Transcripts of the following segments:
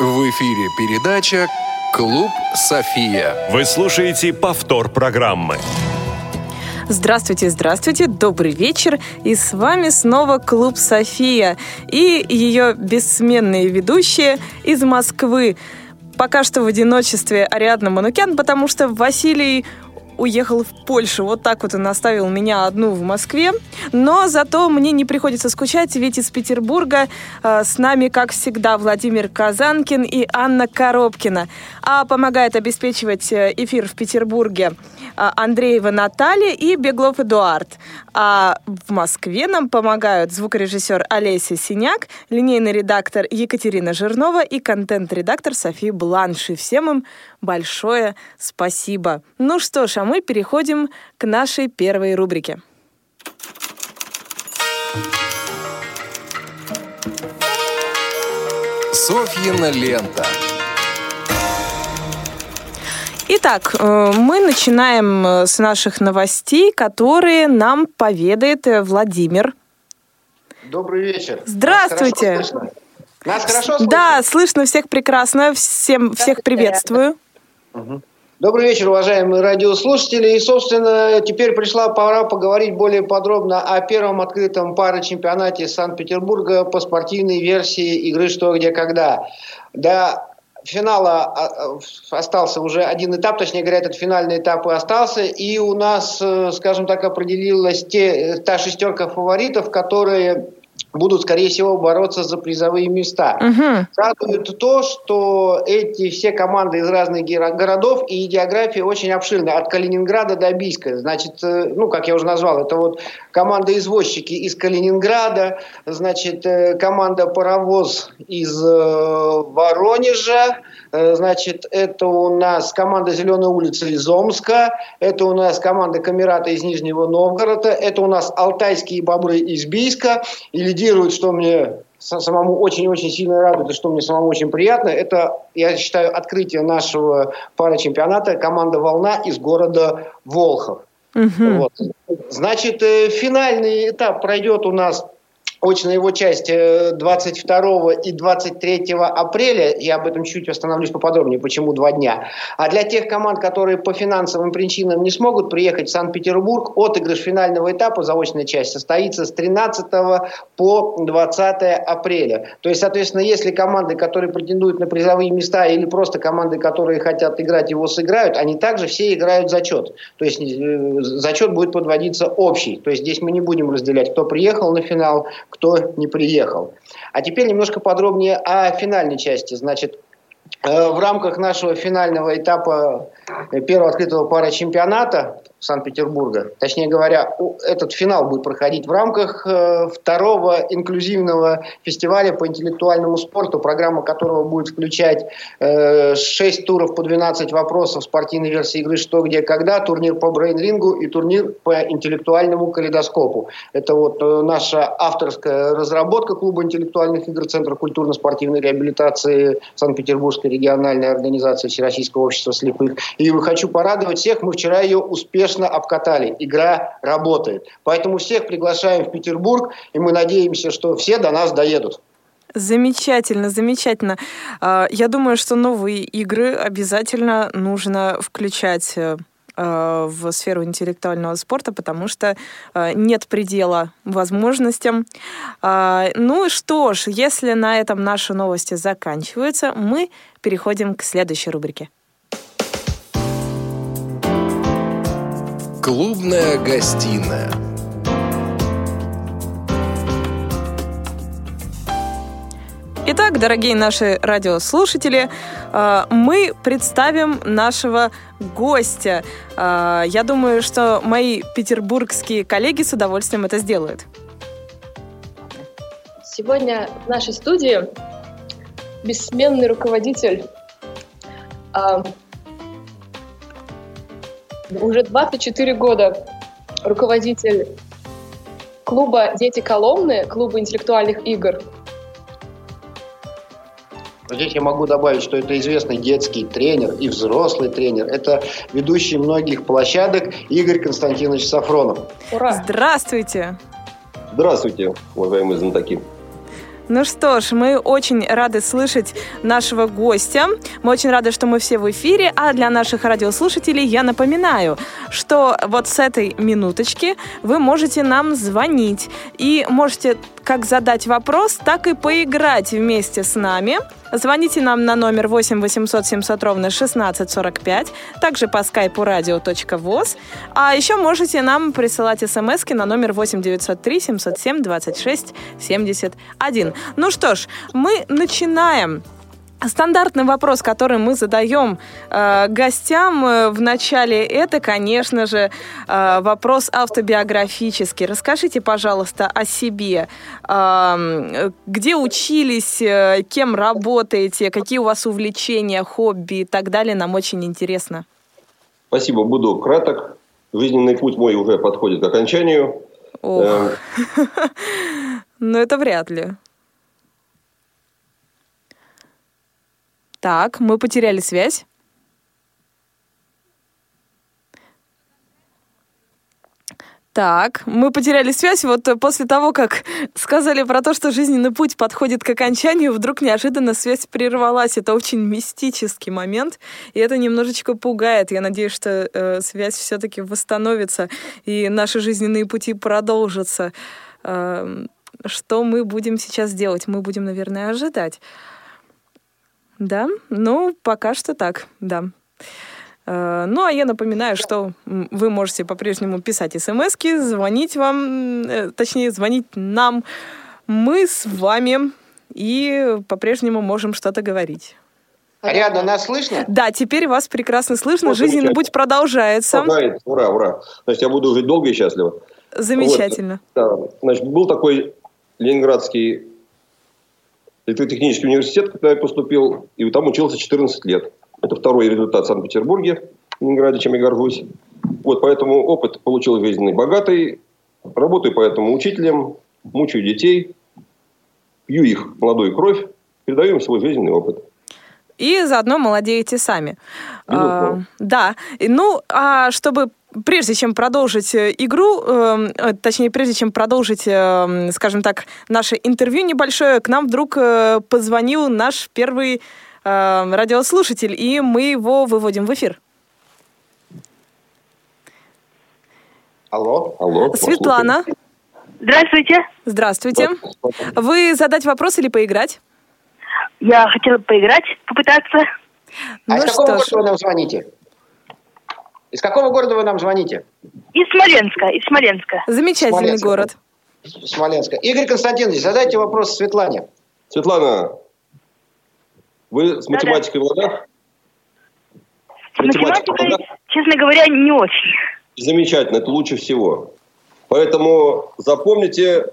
В эфире передача «Клуб София». Вы слушаете повтор программы. Здравствуйте, здравствуйте, добрый вечер. И с вами снова Клуб София и ее бессменные ведущие из Москвы. Пока что в одиночестве Ариадна Манукян, потому что Василий уехал в Польшу. Вот так вот он оставил меня одну в Москве. Но зато мне не приходится скучать, ведь из Петербурга э, с нами, как всегда, Владимир Казанкин и Анна Коробкина. А помогает обеспечивать э, эфир в Петербурге э, Андреева Наталья и Беглов Эдуард. А в Москве нам помогают звукорежиссер Олеся Синяк, линейный редактор Екатерина Жирнова и контент-редактор София Бланши. Всем им большое спасибо. Ну что ж, а мы переходим к нашей первой рубрике. Софьина лента. Итак, э, мы начинаем э, с наших новостей, которые нам поведает э, Владимир. Добрый вечер. Здравствуйте. Нас хорошо слышно? Нас хорошо слышно? Да, слышно всех прекрасно. Всем, всех приветствую. Угу. Добрый вечер, уважаемые радиослушатели. И, собственно, теперь пришла пора поговорить более подробно о первом открытом пара-чемпионате Санкт-Петербурга по спортивной версии игры «Что, где, когда». До финала а, а, остался уже один этап, точнее говоря, этот финальный этап и остался. И у нас, э, скажем так, определилась те, та шестерка фаворитов, которые будут, скорее всего, бороться за призовые места. Угу. Радует то, что эти все команды из разных городов и география очень обширна, от Калининграда до Бийска. Значит, э, ну, как я уже назвал, это вот команда извозчики из Калининграда, значит, э, команда паровоз из э, Воронежа, значит, это у нас команда Зеленая улица из Омска, это у нас команда Камерата из Нижнего Новгорода, это у нас Алтайские бобры из Бийска, и лидирует, что мне самому очень-очень сильно радует, и что мне самому очень приятно, это, я считаю, открытие нашего пара чемпионата команда «Волна» из города Волхов. Угу. Вот. Значит, э, финальный этап пройдет у нас очная его часть 22 и 23 апреля. Я об этом чуть остановлюсь поподробнее, почему два дня. А для тех команд, которые по финансовым причинам не смогут приехать в Санкт-Петербург, отыгрыш финального этапа, заочная часть, состоится с 13 по 20 апреля. То есть, соответственно, если команды, которые претендуют на призовые места, или просто команды, которые хотят играть, его сыграют, они также все играют зачет. То есть, э, зачет будет подводиться общий. То есть, здесь мы не будем разделять, кто приехал на финал, кто не приехал. А теперь немножко подробнее о финальной части. Значит, э, в рамках нашего финального этапа первого открытого пара чемпионата Санкт-Петербурга. Точнее говоря, этот финал будет проходить в рамках э, второго инклюзивного фестиваля по интеллектуальному спорту, программа которого будет включать э, 6 туров по 12 вопросов спортивной версии игры «Что, где, когда», турнир по брейнрингу и турнир по интеллектуальному калейдоскопу. Это вот э, наша авторская разработка клуба интеллектуальных игр Центра культурно-спортивной реабилитации Санкт-Петербургской региональной организации Всероссийского общества слепых. И хочу порадовать всех, мы вчера ее успешно обкатали. Игра работает. Поэтому всех приглашаем в Петербург, и мы надеемся, что все до нас доедут. Замечательно, замечательно. А, я думаю, что новые игры обязательно нужно включать э, в сферу интеллектуального спорта, потому что э, нет предела возможностям. А, ну что ж, если на этом наши новости заканчиваются, мы переходим к следующей рубрике. Клубная гостиная. Итак, дорогие наши радиослушатели, э, мы представим нашего гостя. Э, я думаю, что мои петербургские коллеги с удовольствием это сделают. Сегодня в нашей студии бессменный руководитель э, уже 24 года руководитель клуба «Дети Коломны», клуба интеллектуальных игр. Здесь я могу добавить, что это известный детский тренер и взрослый тренер. Это ведущий многих площадок Игорь Константинович Сафронов. Ура! Здравствуйте! Здравствуйте, уважаемые знатоки. Ну что ж, мы очень рады слышать нашего гостя. Мы очень рады, что мы все в эфире. А для наших радиослушателей я напоминаю, что вот с этой минуточки вы можете нам звонить. И можете как задать вопрос, так и поиграть вместе с нами. Звоните нам на номер 8 800 700 ровно 1645, также по скайпу radio.voz. А еще можете нам присылать смс на номер 8 903 707 26 71. Ну что ж, мы начинаем. Стандартный вопрос, который мы задаем э, гостям э, в начале, это, конечно же, э, вопрос автобиографический. Расскажите, пожалуйста, о себе. Э, где учились, э, кем работаете, какие у вас увлечения, хобби и так далее. Нам очень интересно. Спасибо, буду краток. Жизненный путь мой уже подходит к окончанию. Эм. Ну, это вряд ли. Так, мы потеряли связь. Так, мы потеряли связь. Вот после того, как сказали про то, что жизненный путь подходит к окончанию, вдруг неожиданно связь прервалась. Это очень мистический момент, и это немножечко пугает. Я надеюсь, что э, связь все-таки восстановится, и наши жизненные пути продолжатся. Э, что мы будем сейчас делать? Мы будем, наверное, ожидать. Да, ну, пока что так, да. Э, ну, а я напоминаю, что вы можете по-прежнему писать смс звонить вам, э, точнее, звонить нам. Мы с вами и по-прежнему можем что-то говорить. Ариадна, нас слышно? Да, теперь вас прекрасно слышно. Жизненный путь продолжается. Продолжается. Ура, ура. Значит, я буду жить долго и счастливо. Замечательно. Вот. Да. Значит, был такой ленинградский электротехнический университет, когда я поступил, и там учился 14 лет. Это второй результат в Санкт-Петербурге, в Ленинграде, чем я горжусь. Вот, поэтому опыт получил жизненный богатый. Работаю поэтому учителем, мучаю детей, пью их молодую кровь, передаю им свой жизненный опыт и заодно молодеете сами. А, да. Ну, а чтобы прежде чем продолжить э, игру, эм, э, точнее, прежде чем продолжить, э, скажем так, наше интервью небольшое, к нам вдруг э, позвонил наш первый э, радиослушатель, и мы его выводим в эфир. Алло. Алло. Светлана. Здравствуйте. Здравствуйте. Вы задать вопрос или поиграть? Я хотела поиграть, попытаться. А ну из какого города вы нам звоните? Из какого города вы нам звоните? Из Смоленска, из Смоленска. Замечательный Смоленска. город. Смоленска. Игорь Константинович, задайте вопрос Светлане. Светлана, вы с математикой в ладах? С математикой, честно говоря, не очень. Замечательно, это лучше всего. Поэтому запомните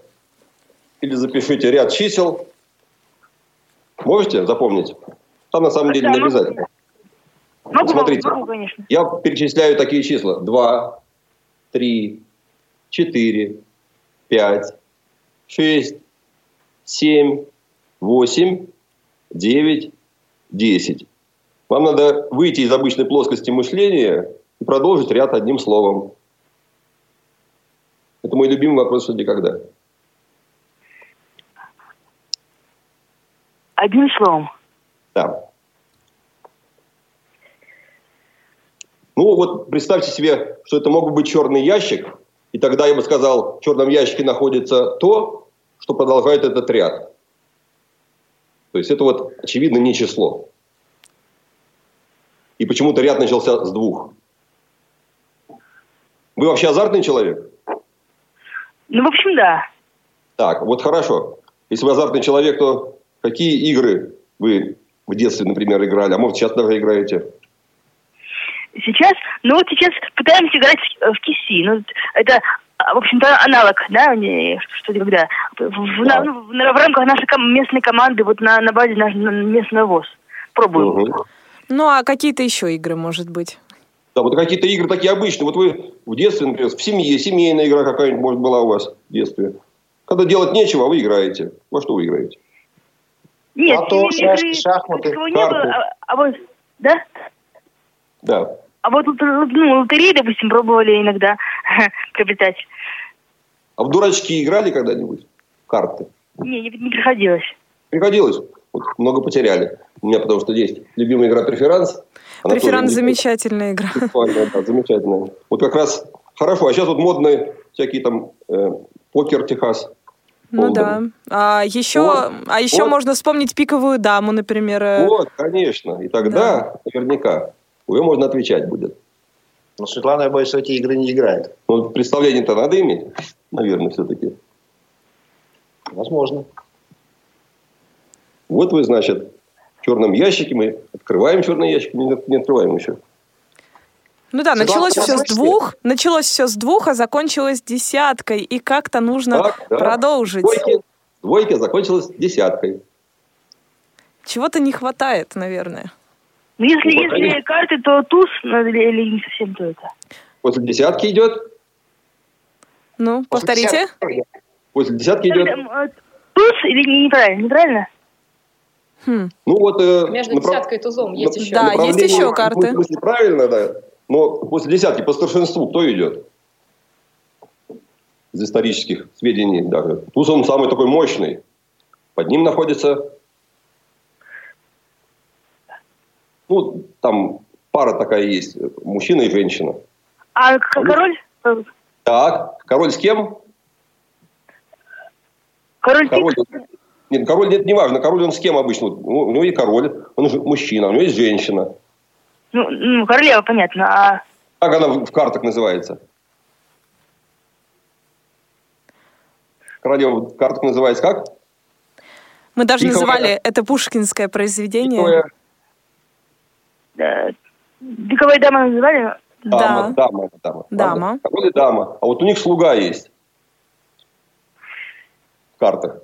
или запишите ряд чисел, Можете запомнить? Там на самом деле не обязательно. Могу, Смотрите, могу, конечно. я перечисляю такие числа. 2, 3, 4, 5, 6, 7, 8, 9, 10. Вам надо выйти из обычной плоскости мышления и продолжить ряд одним словом. Это мой любимый вопрос что когда. Одним словом. Да. Ну вот представьте себе, что это мог бы быть черный ящик, и тогда я бы сказал, в черном ящике находится то, что продолжает этот ряд. То есть это вот очевидно не число. И почему-то ряд начался с двух. Вы вообще азартный человек? Ну, в общем, да. Так, вот хорошо. Если вы азартный человек, то Какие игры вы в детстве, например, играли, а может сейчас даже играете? Сейчас, ну вот сейчас пытаемся играть в, киси. Ну, это, в общем-то, аналог, да, что когда в, да. в, в, в рамках нашей местной команды, вот на, на базе наш, на местного ВОЗ. Пробуем. Угу. Ну, а какие-то еще игры, может быть? Да, вот какие-то игры такие обычные. Вот вы в детстве, например, в семье, семейная игра какая-нибудь, может, была у вас в детстве. Когда делать нечего, а вы играете. Во что вы играете? Нет, Лото, шашки, шахматы, карты. Не было, а, а вот, да? Да. А вот ну, лотереи, допустим, пробовали иногда приобретать. А в дурачки играли когда-нибудь? Карты? Не, не, не приходилось. Приходилось. Вот много потеряли. У меня потому что есть любимая игра преферанс. Она Преферанс замечательная игра. Да, замечательная. Вот как раз хорошо. А сейчас вот модные всякие там э, покер Техас. Ну да. А еще, Вот. а еще Вот. можно вспомнить пиковую даму, например. э, Вот, конечно. И тогда наверняка уже можно отвечать будет. Но Светлана, я боюсь, в эти игры не играет. Но представление-то надо иметь, наверное, все-таки. Возможно. Вот вы, значит, в черном ящике мы открываем черный ящик, не, не открываем еще. Ну да, началось все с двух, началось все с двух, а закончилось десяткой, и как-то нужно Так, да. продолжить. Двойки, двойка закончилась десяткой. Чего-то не хватает, наверное. Ну, если, Ну, если конечно. карты, то туз, или, или не совсем то это. После десятки идет, Ну, После повторите. десятки. после десятки идет. Э, Туз или не- неправильно? Неправильно? Хм. Ну вот... э, Между направ- десяткой и тузом есть еще. Да, есть еще в карты. смысле правильно, да. Но после десятки по старшинству кто идет? Из исторических сведений даже. Туз он самый такой мощный. Под ним находится... Ну, там пара такая есть. Мужчина и женщина. А король? Так, король с кем? Король Король. Нет, король нет, неважно. Король он с кем обычно? Ну, У него есть король, он же мужчина, у него есть женщина. Ну, ну, королева, понятно. А Как она в картах называется? Королева в картах называется как? Мы даже Пиковая- называли это пушкинское произведение. Пиковая э, пиковая дама называли? Дама, Да. дама, дама. Дама. Король и дама. А вот у них слуга есть. В картах.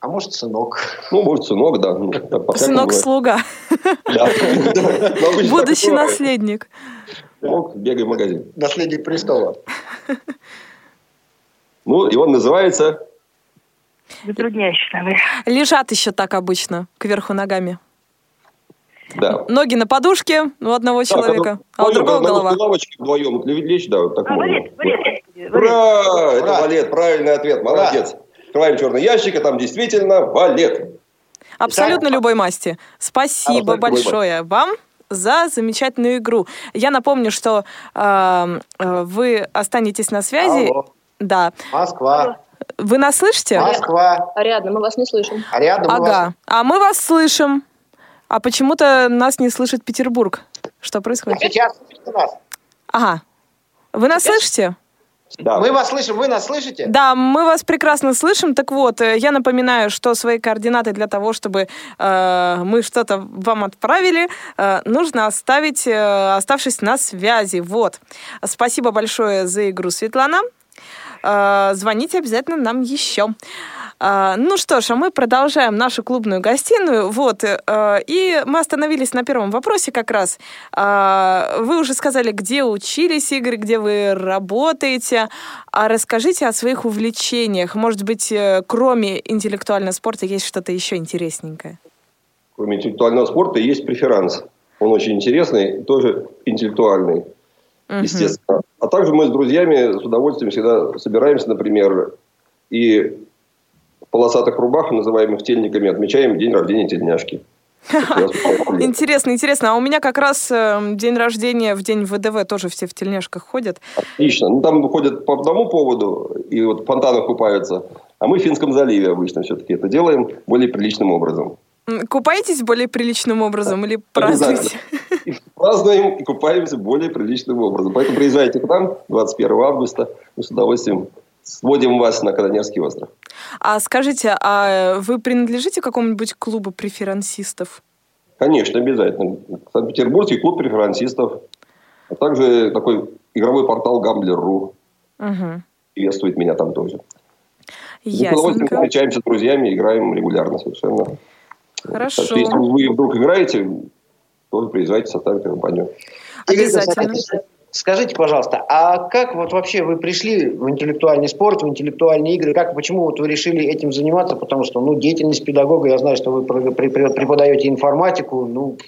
А может, сынок. Ну, может, сынок, да. Ну, так, по-всякому Сынок бывает. слуга, Да. Но обычно так будущий наследник. Сынок, бегай в магазин. Наследник престола. Ну, и он называется... Затрудняюще, наверное. Лежат еще так обычно, кверху ногами. Да. Ноги на подушке у одного человека, а у другого голова. лавочке вдвоем лечь, да, вот так А, можно. валет, валет. валет. Ура! Это Ура! валет, правильный ответ, Ура! молодец. Открываем черный ящик, а там действительно валет. Абсолютно любой масти. Спасибо Абсолютно любой большое вам за замечательную игру. Я напомню, что э, э, вы останетесь на связи. Алло. Да. Москва. Вы нас слышите? Москва. Ариадна, мы вас не слышим. А рядом у вас Ага. А мы вас слышим. А почему-то нас не слышит Петербург. Что происходит? сейчас слышите нас. Ага. Вы нас слышите? Да. Мы вас слышим, вы нас слышите? Да, мы вас прекрасно слышим. Так вот, э, я напоминаю, что свои координаты для того, чтобы э, мы что-то вам отправили, э, нужно оставить, э, оставшись на связи. Вот. Спасибо большое за игру, Светлана. Э, звоните обязательно нам еще. А, Ну что ж, а мы продолжаем нашу клубную гостиную. Вот, э, и мы остановились на первом вопросе как раз. А, Вы уже сказали, где учились, Игорь, где вы работаете. А расскажите о своих увлечениях. Может быть, э, кроме интеллектуального спорта есть что-то еще интересненькое? Кроме интеллектуального спорта есть преферанс. Он очень интересный, тоже интеллектуальный, Мгм. естественно. А также мы с друзьями с удовольствием всегда собираемся, например, и полосатых рубах, называемых тельниками, отмечаем день рождения тельняшки. Интересно, интересно. А у меня как раз э, день рождения в день ВДВ тоже все в тельняшках ходят. Отлично. Ну, там ходят по одному поводу, и вот в фонтанах купаются. А мы в Финском заливе обычно все-таки это делаем более приличным образом. Купаетесь более приличным образом или празднуете? Празднуем и купаемся более приличным образом. Поэтому приезжайте к нам 21 августа. Мы с удовольствием сводим вас на Канонерский остров. А скажите, а вы принадлежите какому-нибудь клубу преферансистов? Конечно, обязательно. Санкт-Петербургский клуб преферансистов, а также такой игровой портал Гамблер.ру Угу. приветствует меня там тоже. Мы с удовольствием Ясненько. встречаемся с друзьями, играем регулярно совершенно. Хорошо. Так что, если вы вдруг играете, тоже приезжайте, составите компанию. Игорь Обязательно. Скажите, пожалуйста, а как вот вообще вы пришли в интеллектуальный спорт, в интеллектуальные игры? Как, почему вот вы решили этим заниматься? Потому что, ну, деятельность педагога, я знаю, что вы преподаете информатику, ну,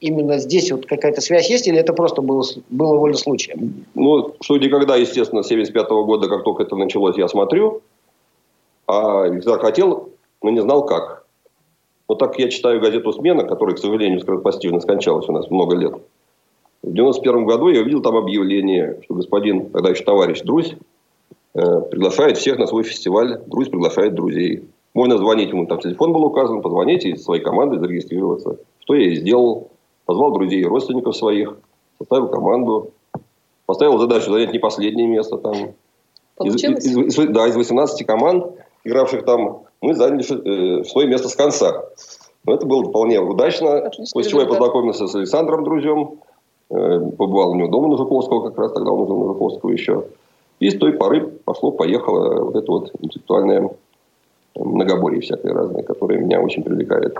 именно здесь вот какая-то связь есть или это просто было, было воля случая? Ну, что никогда, естественно, с 75 года, как только это началось, я смотрю. а захотел, но не знал как. Вот так я читаю газету «Смена», которая, к сожалению, скоропостижно скончалась у нас много лет. В 91 году я увидел там объявление, что господин, тогда еще товарищ Друзь, э, приглашает всех на свой фестиваль. Друзь приглашает друзей. Можно звонить ему, там телефон был указан, позвоните из своей команды зарегистрироваться. Что я и сделал. Позвал друзей и родственников своих, составил команду, поставил задачу занять не последнее место там. Получилось? Из, из, из, да, из 18 команд, игравших там, мы заняли э, свое место с конца. Но это было вполне удачно. Отличный после чего я познакомился с Александром Друзем. Э, побывал у него дома на Жуковского, как раз тогда он жил на Жуковского еще. И с той поры пошло-поехало вот это вот интеллектуальное многоборье всякое разное, которое меня очень привлекает.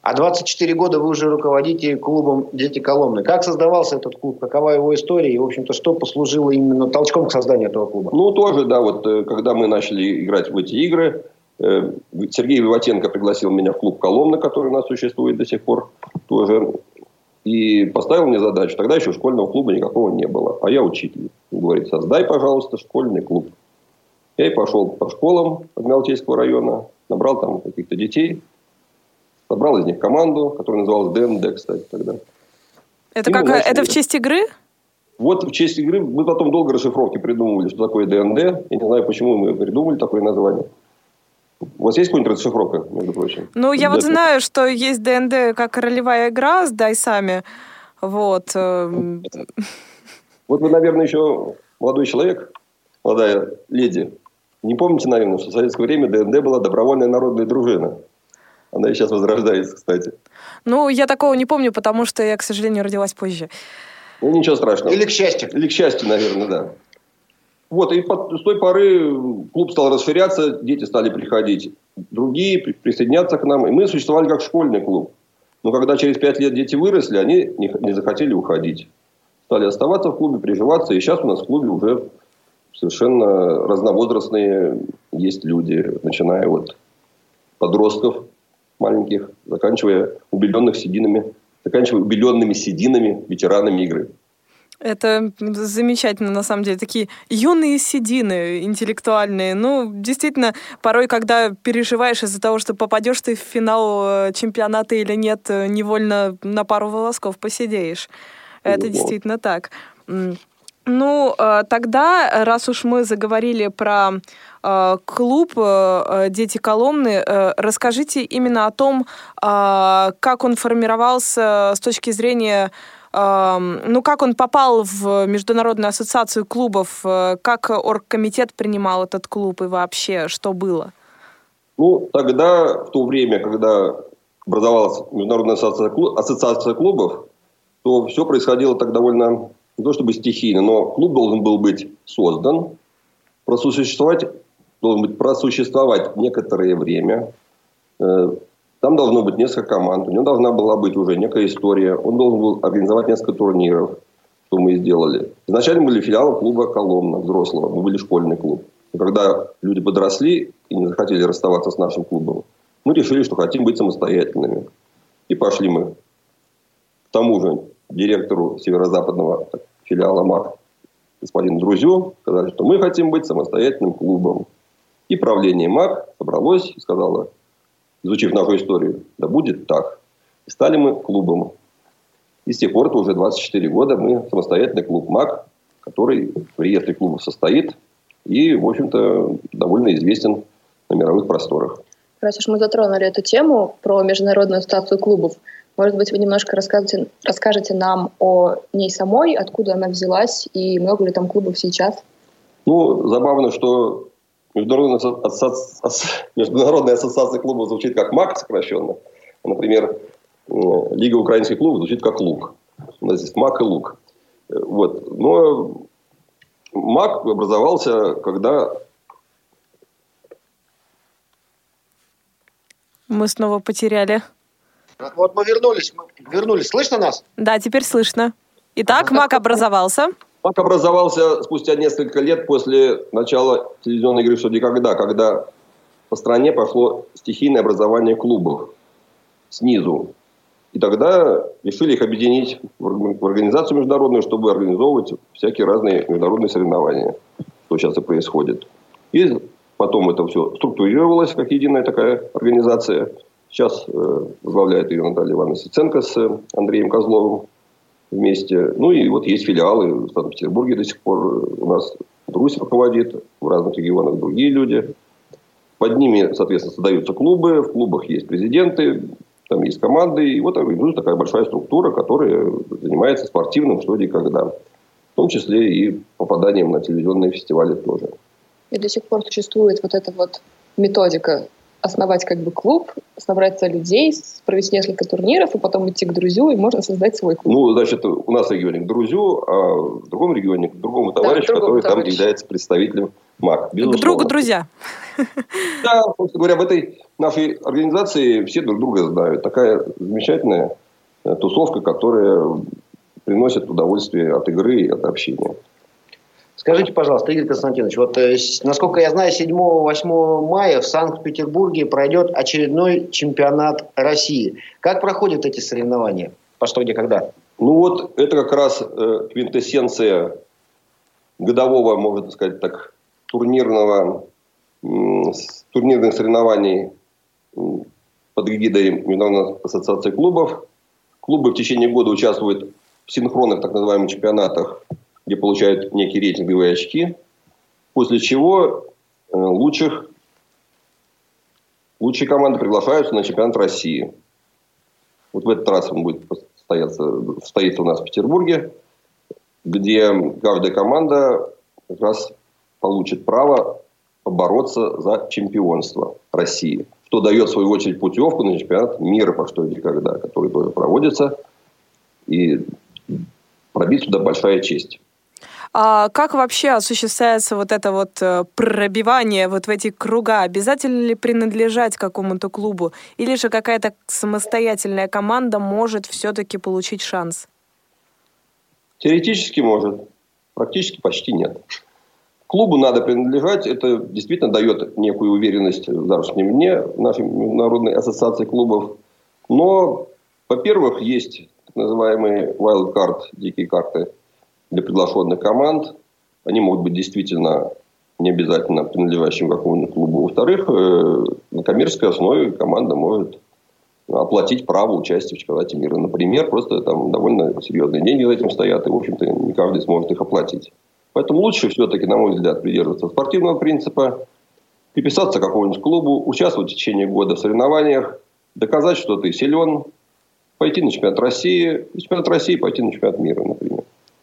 А 24 года вы уже руководите клубом «Дети Коломны». Как создавался этот клуб? Какова его история? И, в общем-то, что послужило именно толчком к созданию этого клуба? Ну, тоже, да, вот э, когда мы начали играть в эти игры, э, Сергей Виватенко пригласил меня в клуб «Коломна», который у нас существует до сих пор тоже, и поставил мне задачу. Тогда еще школьного клуба никакого не было, а я учитель. Он говорит, создай, пожалуйста, школьный клуб. Я и пошел по школам Адмиралтейского района, набрал там каких-то детей, собрал из них команду, которая называлась ДНД, кстати, тогда. Это, И как, начали. это в честь игры? Вот в честь игры мы потом долго расшифровки придумывали, что такое ДНД. Я не знаю, почему мы придумали такое название. У вас есть какая-нибудь расшифровка, между прочим? Ну, я вот знаю, что есть ДНД как ролевая игра с дайсами. Вот. эм, Вот вы, наверное, еще молодой человек, молодая леди. Не помните, наверное, что в советское время ДНД была добровольная народная дружина. Она и сейчас возрождается, кстати. Ну, я такого не помню, потому что я, к сожалению, родилась позже. Ну, ничего страшного. Или к счастью? Или к счастью, наверное, да. Вот, и с той поры клуб стал расширяться, дети стали приходить, другие при- присоединяться к нам, и мы существовали как школьный клуб. Но когда через пять лет дети выросли, они не, не захотели уходить. Стали оставаться в клубе, приживаться, и сейчас у нас в клубе уже совершенно разновозрастные есть люди, начиная от подростков маленьких, заканчивая убеленных сединами, заканчивая убеленными сединами ветеранами игры. Это замечательно, на самом деле. Такие юные седины интеллектуальные. Ну, действительно, порой, когда переживаешь из-за того, что попадешь ты в финал э, чемпионата или нет, э, невольно на пару волосков посидеешь. Это Вот. действительно так. Ну, э, тогда, раз уж мы заговорили про клуб «Дети Коломны», расскажите именно о том, как он формировался с точки зрения ну, как он попал в Международную ассоциацию клубов? э, Как оргкомитет принимал этот клуб и вообще, что было? Ну, тогда, в то время, когда образовалась Международная ассоциация, клу- ассоциация клубов, то все происходило так довольно, не то чтобы стихийно, но клуб должен был быть создан, просуществовать, должен быть просуществовать некоторое время. Там должно быть несколько команд, у него должна была быть уже некая история, он должен был организовать несколько турниров, что мы и сделали. Изначально были филиалом клуба «Коломна» взрослого, мы были школьный клуб. Но когда люди подросли и не захотели расставаться с нашим клубом, мы решили, что хотим быть самостоятельными. И пошли мы к тому же директору северо-западного филиала МАК, господину Друзю, сказали, что мы хотим быть самостоятельным клубом. И правление МАК собралось и сказало, изучив нашу историю, да будет так. И стали мы клубом. И с тех пор, уже 24 года, мы самостоятельный клуб МАК, который в реестре клубов состоит и, в общем-то, довольно известен на мировых просторах. Раз уж мы затронули эту тему про Международную ассоциацию клубов, может быть, вы немножко расскажете, расскажете нам о ней самой, откуда она взялась и много ли там клубов сейчас? Ну, забавно, что Международная, асо- асоци- ас- Международная ассоциация клубов звучит как МАК сокращенно. Например, э, Лига украинских клубов звучит как ЛУК. У нас здесь МАК и ЛУК. Э, Вот. Но МАК образовался, когда Мы снова потеряли. Вот мы вернулись. Мы вернулись. Слышно нас? Да, теперь слышно. Итак, МАК образовался. МАК образовался спустя несколько лет после начала телевизионной игры «Что никогда», когда по стране пошло стихийное образование клубов снизу. И тогда решили их объединить в орг- в организацию международную, чтобы организовывать всякие разные международные соревнования, что сейчас и происходит. И Потом это все структурировалось как единая такая организация. Сейчас э, возглавляет ее Наталья Ивановна Сиценко с Андреем Козловым вместе. Ну и вот есть филиалы в Санкт-Петербурге до сих пор. У нас Русь руководит, в разных регионах другие люди. Под ними, соответственно, создаются клубы, в клубах есть президенты, там есть команды, и вот организуется такая большая структура, которая занимается спортивным что где когда. В том числе и попаданием на телевизионные фестивали тоже. И до сих пор существует вот эта вот методика основать как бы клуб, собрать людей, провести несколько турниров, и потом идти к друзью, и можно создать свой клуб. Ну, значит, у нас в регионе к друзью, а в другом регионе к другому товарищу, да, который товарищ. там является представителем МАК. Безусловно. К другу друзья. Да, собственно говоря, в этой нашей организации все друг друга знают. Такая замечательная э, тусовка, которая приносит удовольствие от игры и от общения. Скажите, пожалуйста, Игорь Константинович, вот э, насколько я знаю, 7-8 мая в Санкт-Петербурге пройдет очередной чемпионат России. Как проходят эти соревнования? По что, где, когда? Ну вот, это как раз э, квинтэссенция годового, можно сказать так, турнирного, турнирных соревнований под эгидой Международной ассоциации клубов. Клубы в течение года участвуют в синхронных так называемых чемпионатах где получают некие рейтинговые очки, после чего э, лучших, лучшие команды приглашаются на чемпионат России. Вот в этот раз он будет состояться, состоится у нас в Петербурге, где каждая команда как раз получит право побороться за чемпионство России, что дает, в свою очередь, путевку на чемпионат мира, по что и когда, который тоже проводится. И пробить туда большая честь. А как вообще осуществляется вот это вот э, пробивание вот в эти круга? Обязательно ли принадлежать какому-то клубу? Или же какая-то самостоятельная команда может все-таки получить шанс? Теоретически может. Практически почти нет. Клубу надо принадлежать. Это действительно дает некую уверенность в завтрашнем дне нашей Международной ассоциации клубов. Но, во-первых, есть так называемые wild card, дикие карты – для приглашенных команд. Они могут быть действительно не обязательно принадлежащим какому-нибудь клубу. Во-вторых, э, на коммерческой основе команда может оплатить право участия в чемпионате мира. Например, просто там довольно серьезные деньги за этим стоят, и, в общем-то, не каждый сможет их оплатить. Поэтому лучше все-таки, на мой взгляд, придерживаться спортивного принципа, приписаться к какому-нибудь клубу, участвовать в течение года в соревнованиях, доказать, что ты силен, пойти на чемпионат России, и чемпионат России пойти на чемпионат мира, например.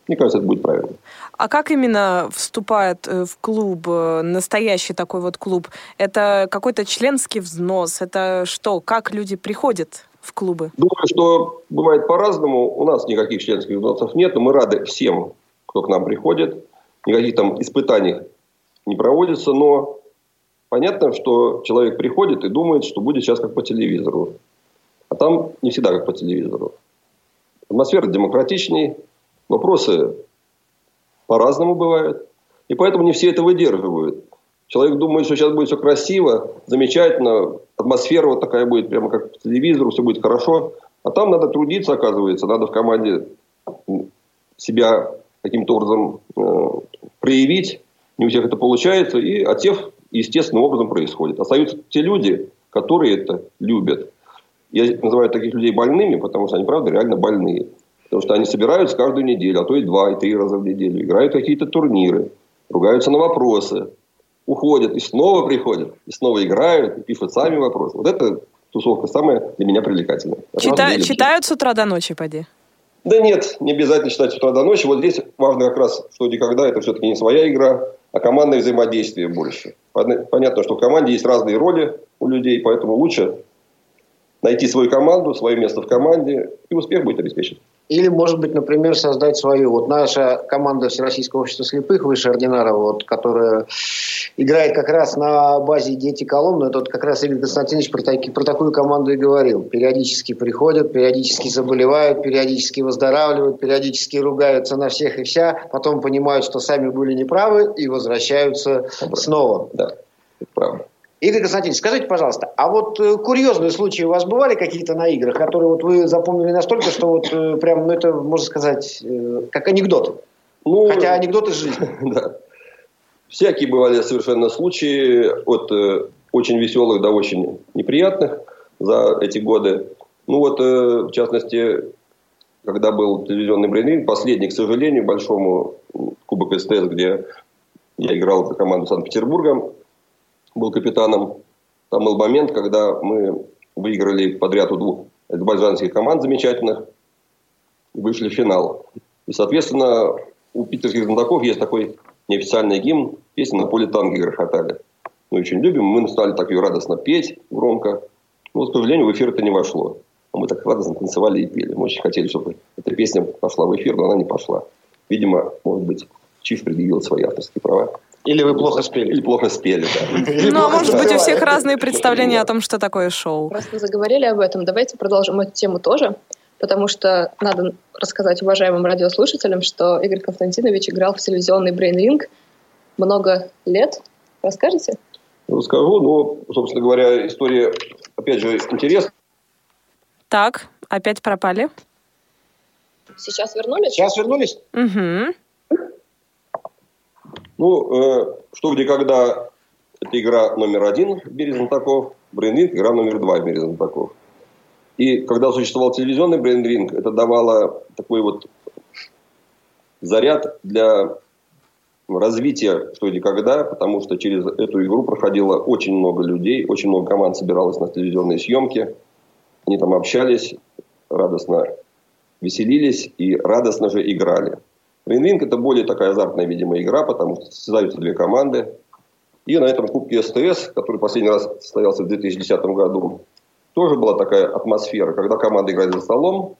Мне кажется, это будет правильно. А как именно вступает э, в клуб, э, настоящий такой вот клуб? Это какой-то членский взнос? Это что? Как люди приходят в клубы? Думаю, что бывает по-разному. У нас никаких членских взносов нет, но мы рады всем, кто к нам приходит. Никаких там испытаний не проводится, но понятно, что человек приходит и думает, что будет сейчас как по телевизору. А там не всегда как по телевизору. Атмосфера демократичней, Вопросы по-разному бывают. И поэтому не все это выдерживают. Человек думает, что сейчас будет все красиво, замечательно, атмосфера вот такая будет, прямо как по телевизору, все будет хорошо. А там надо трудиться, оказывается, надо в команде себя каким-то образом э, проявить. Не у всех это получается, и отсев естественным образом происходит. Остаются те люди, которые это любят. Я называю таких людей больными, потому что они, правда, реально больные. Потому что они собираются каждую неделю, а то и два, и три раза в неделю. Играют какие-то турниры, ругаются на вопросы, уходят и снова приходят, и снова играют, и пишут сами вопросы. Вот это тусовка самая для меня привлекательная. Чита- читают с утра до ночи, поди? Да нет, не обязательно читать с утра до ночи. Вот здесь важно как раз, что никогда это все-таки не своя игра, а командное взаимодействие больше. Понятно, что в команде есть разные роли у людей, поэтому лучше найти свою команду, свое место в команде, и успех будет обеспечен. Или, может быть, например, создать свою. Вот наша команда Всероссийского общества слепых выше Ординарова, вот, которая играет как раз на базе «Дети Коломны», это вот как раз Игорь Константинович про, таки, про такую команду и говорил. Периодически приходят, периодически заболевают, периодически выздоравливают, периодически ругаются на всех и вся, потом понимают, что сами были неправы и возвращаются Обратно. снова. Да, правда. Игорь Константинович, скажите, пожалуйста, а вот э, курьезные случаи у вас бывали какие-то на играх, которые вот вы запомнили настолько, что вот э, прям, ну это, можно сказать, э, как анекдот? Ну, Хотя анекдот из жизни. Да. всякие бывали совершенно случаи, от э, очень веселых до очень неприятных за эти годы. Ну вот, э, в частности, когда был телевизионный брейнринг, последний, к сожалению, большому Кубок СТС, где я играл за команду Санкт-Петербурга, был капитаном. Там был момент, когда мы выиграли подряд у двух азербайджанских команд замечательных, вышли в финал. И, соответственно, у питерских знатоков есть такой неофициальный гимн, песня «На поле танки грохотали». Мы очень любим, мы стали так ее радостно петь громко. Но, к сожалению, в эфир это не вошло. А мы так радостно танцевали и пели. Мы очень хотели, чтобы эта песня пошла в эфир, но она не пошла. Видимо, может быть, Чиф предъявил свои авторские права. Или вы плохо спели. Или плохо спели, да. Ну, а может быть, у всех разные представления о том, что такое шоу. Раз мы заговорили об этом, давайте продолжим эту тему тоже, потому что надо рассказать уважаемым радиослушателям, что Игорь Константинович играл в телевизионный брейн-ринг много лет. Расскажете? Расскажу, но, собственно говоря, история, опять же, интересная. Так, опять пропали. Сейчас вернулись? Сейчас вернулись? Угу. Ну, э, что где когда это игра номер один в мире знатоков, брейнринг игра номер два в мире знатоков. И когда существовал телевизионный брейнринг, это давало такой вот заряд для развития что где когда, потому что через эту игру проходило очень много людей, очень много команд собиралось на телевизионные съемки. Они там общались, радостно веселились и радостно же играли. Рейнринг это более такая азартная, видимо, игра, потому что создаются две команды. И на этом Кубке СТС, который последний раз состоялся в 2010 году, тоже была такая атмосфера, когда команда играет за столом,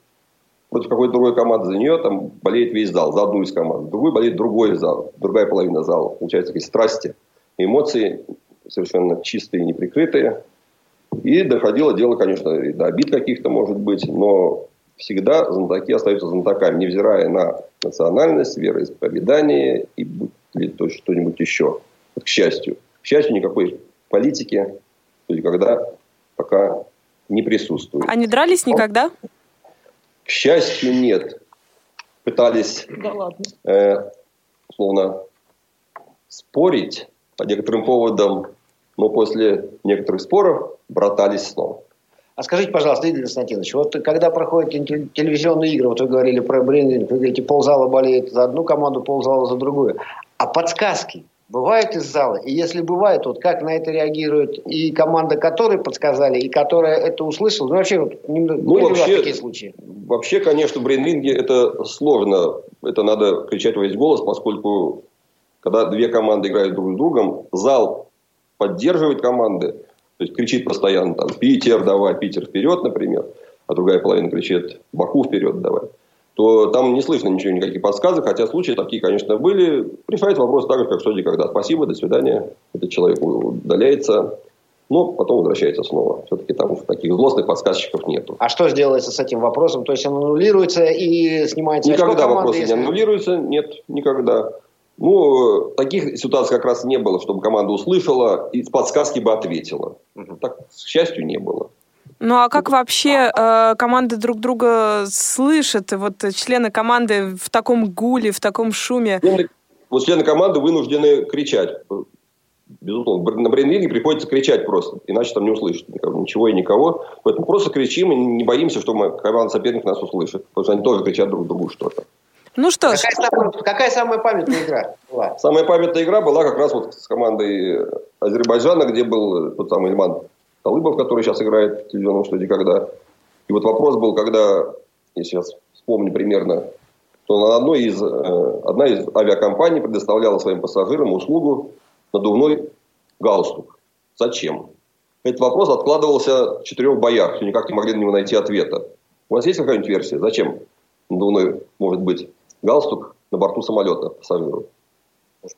против какой-то другой команды за нее там болеет весь зал, за одну из команд. Другой болеет другой зал, другая половина зала. Получается такие страсти, эмоции совершенно чистые, неприкрытые. И доходило дело, конечно, и до обид каких-то, может быть, но всегда знатоки остаются знатоками, невзирая на национальность, вероисповедание и ли то что-нибудь еще. Вот, к счастью. К счастью, никакой политики никогда пока не присутствует. Они дрались никогда? К счастью, нет. Пытались, Да ладно. э, условно, спорить по некоторым поводам, но после некоторых споров братались снова. А скажите, пожалуйста, Игорь Константинович, вот когда проходят теле- телевизионные игры, вот вы говорили про брендинг, вы говорите, ползала болеет за одну команду, ползала за другую. А подсказки бывают из зала? И если бывают, вот как на это реагирует и команда, которой подсказали, и которая это услышала? Ну, вообще, вот, Ну, были у вас вообще- такие случаи? Вообще, конечно, в брейнринге это сложно. Это надо кричать во весь голос, поскольку когда две команды играют друг с другом, зал поддерживает команды, то есть кричит постоянно там «Питер, давай, Питер вперед», например, а другая половина кричит «Баку вперед, давай», то там не слышно ничего, никаких подсказок, хотя случаи такие, конечно, были. Решается вопрос так же, как что где когда. Спасибо, до свидания. Этот человек удаляется, но потом возвращается снова. Все-таки там таких злостных подсказчиков нету. А что сделается с этим вопросом? То есть он аннулируется и снимается Никогда команды, вопросы не аннулируются. Нет, никогда. Ну, таких ситуаций как раз не было, чтобы команда услышала и с подсказки бы ответила. Так, к счастью, не было. Ну а как вообще э, команды друг друга слышат? Вот э, члены команды в таком гуле, в таком шуме. Члены- Вот члены команды вынуждены кричать. Безусловно, на брейнринге приходится кричать просто, иначе там не услышат никого, ничего и никого. Поэтому просто кричим и не боимся, что мы, команда соперник нас услышит. Потому что они тоже кричат друг другу что-то. Ну что ж, Какая самая, какая самая памятная игра была? Самая памятная игра была как раз вот с командой Азербайджана, где был тот самый Ильман Талыбов, который сейчас играет в телевизионном студии «Когда». И вот вопрос был, когда, я сейчас вспомню примерно, то на одной из, э, одна из авиакомпаний предоставляла своим пассажирам услугу надувной галстук. Зачем? Этот вопрос откладывался в четырех боях, все никак не могли на него найти ответа. У вас есть какая-нибудь версия? Зачем надувной может быть галстук на борту самолета пассажиру?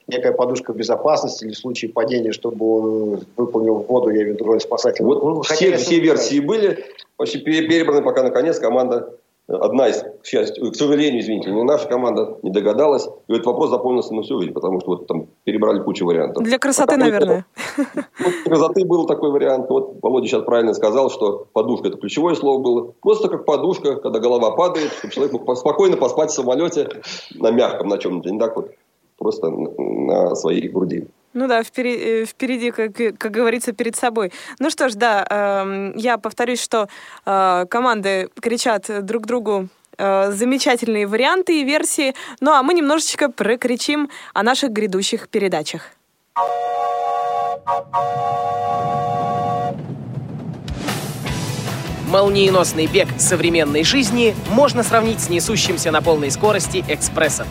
Некая подушка безопасности или в случае падения, чтобы он выполнил в воду, я имею в виду роль спасателя. Вот Ну, все, все версии были, пере- перебраны, пока наконец команда, одна из, к счастью, к сожалению, извините, не наша команда не догадалась. И этот вопрос запомнился на всю жизнь, потому что вот там перебрали кучу вариантов. для красоты, А какой-то- наверное. Вот для красоты был такой вариант. Вот Володя сейчас правильно сказал, что подушка это ключевое слово было. Просто как подушка, когда голова падает, чтобы человек мог спокойно поспать в самолете на мягком на чем-то. Не так вот просто на своей груди. Ну да, впереди, э, впереди как, как говорится, перед собой. Ну что ж, да, э, я повторюсь, что э, команды кричат друг другу э, замечательные варианты и версии, ну а мы немножечко прокричим о наших грядущих передачах. Молниеносный бег современной жизни можно сравнить с несущимся на полной скорости экспрессом.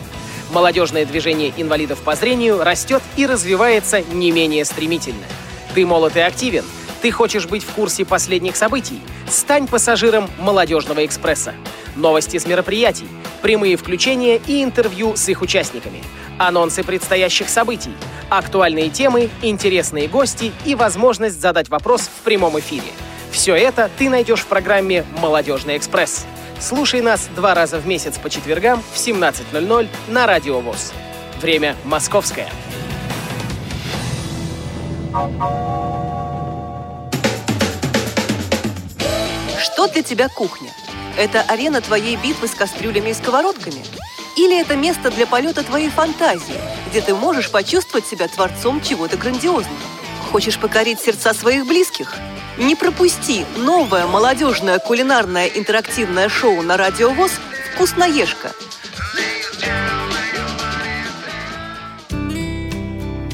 Молодежное движение инвалидов по зрению растет и развивается не менее стремительно. Ты молод и активен, ты хочешь быть в курсе последних событий? Стань пассажиром «Молодежного экспресса». Новости с мероприятий, прямые включения и интервью с их участниками, анонсы предстоящих событий, актуальные темы, интересные гости и возможность задать вопрос в прямом эфире. Все это ты найдешь в программе «Молодежный экспресс». Слушай нас два раза в месяц по четвергам в 17.00 на Радио ВОЗ. Время московское. Что для тебя кухня? Это арена твоей битвы с кастрюлями и сковородками? Или это место для полета твоей фантазии, где ты можешь почувствовать себя творцом чего-то грандиозного? Хочешь покорить сердца своих близких? Не пропусти новое молодежное кулинарное интерактивное шоу на Радио ВОЗ «Вкусноежка».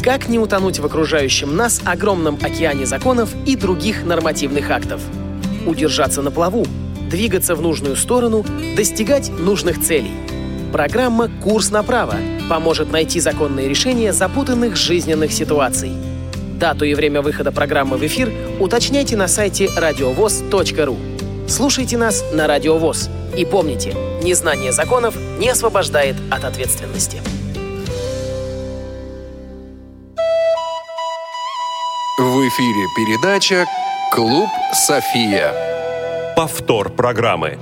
Как не утонуть в окружающем нас огромном океане законов и других нормативных актов? Удержаться на плаву, двигаться в нужную сторону, достигать нужных целей. Программа «Курс направо» поможет найти законные решения запутанных жизненных ситуаций – Дату и время выхода программы в эфир уточняйте на сайте радиовоз.ру. Слушайте нас на Радио ВОЗ. И помните, незнание законов не освобождает от ответственности. В эфире передача «Клуб София». Повтор программы.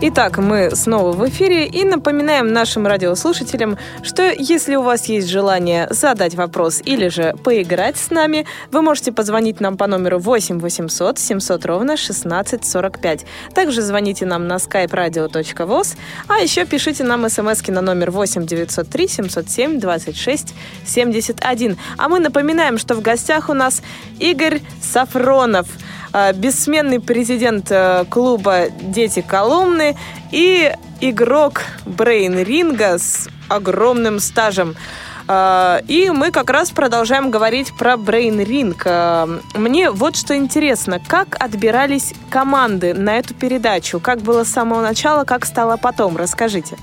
Итак, мы снова в эфире и напоминаем нашим радиослушателям, что если у вас есть желание задать вопрос или же поиграть с нами, вы можете позвонить нам по номеру 8 800 700 ровно 1645. Также звоните нам на skype radio.voz, а еще пишите нам смс на номер 8 903 707 26 71. А мы напоминаем, что в гостях у нас Игорь Сафронов – бессменный президент э, клуба «Дети Коломны» и игрок брейн-ринга с огромным стажем. Э, и мы как раз продолжаем говорить про брейн-ринг. Мне вот что интересно, как отбирались команды на эту передачу? Как было с самого начала, как стало потом? Расскажите.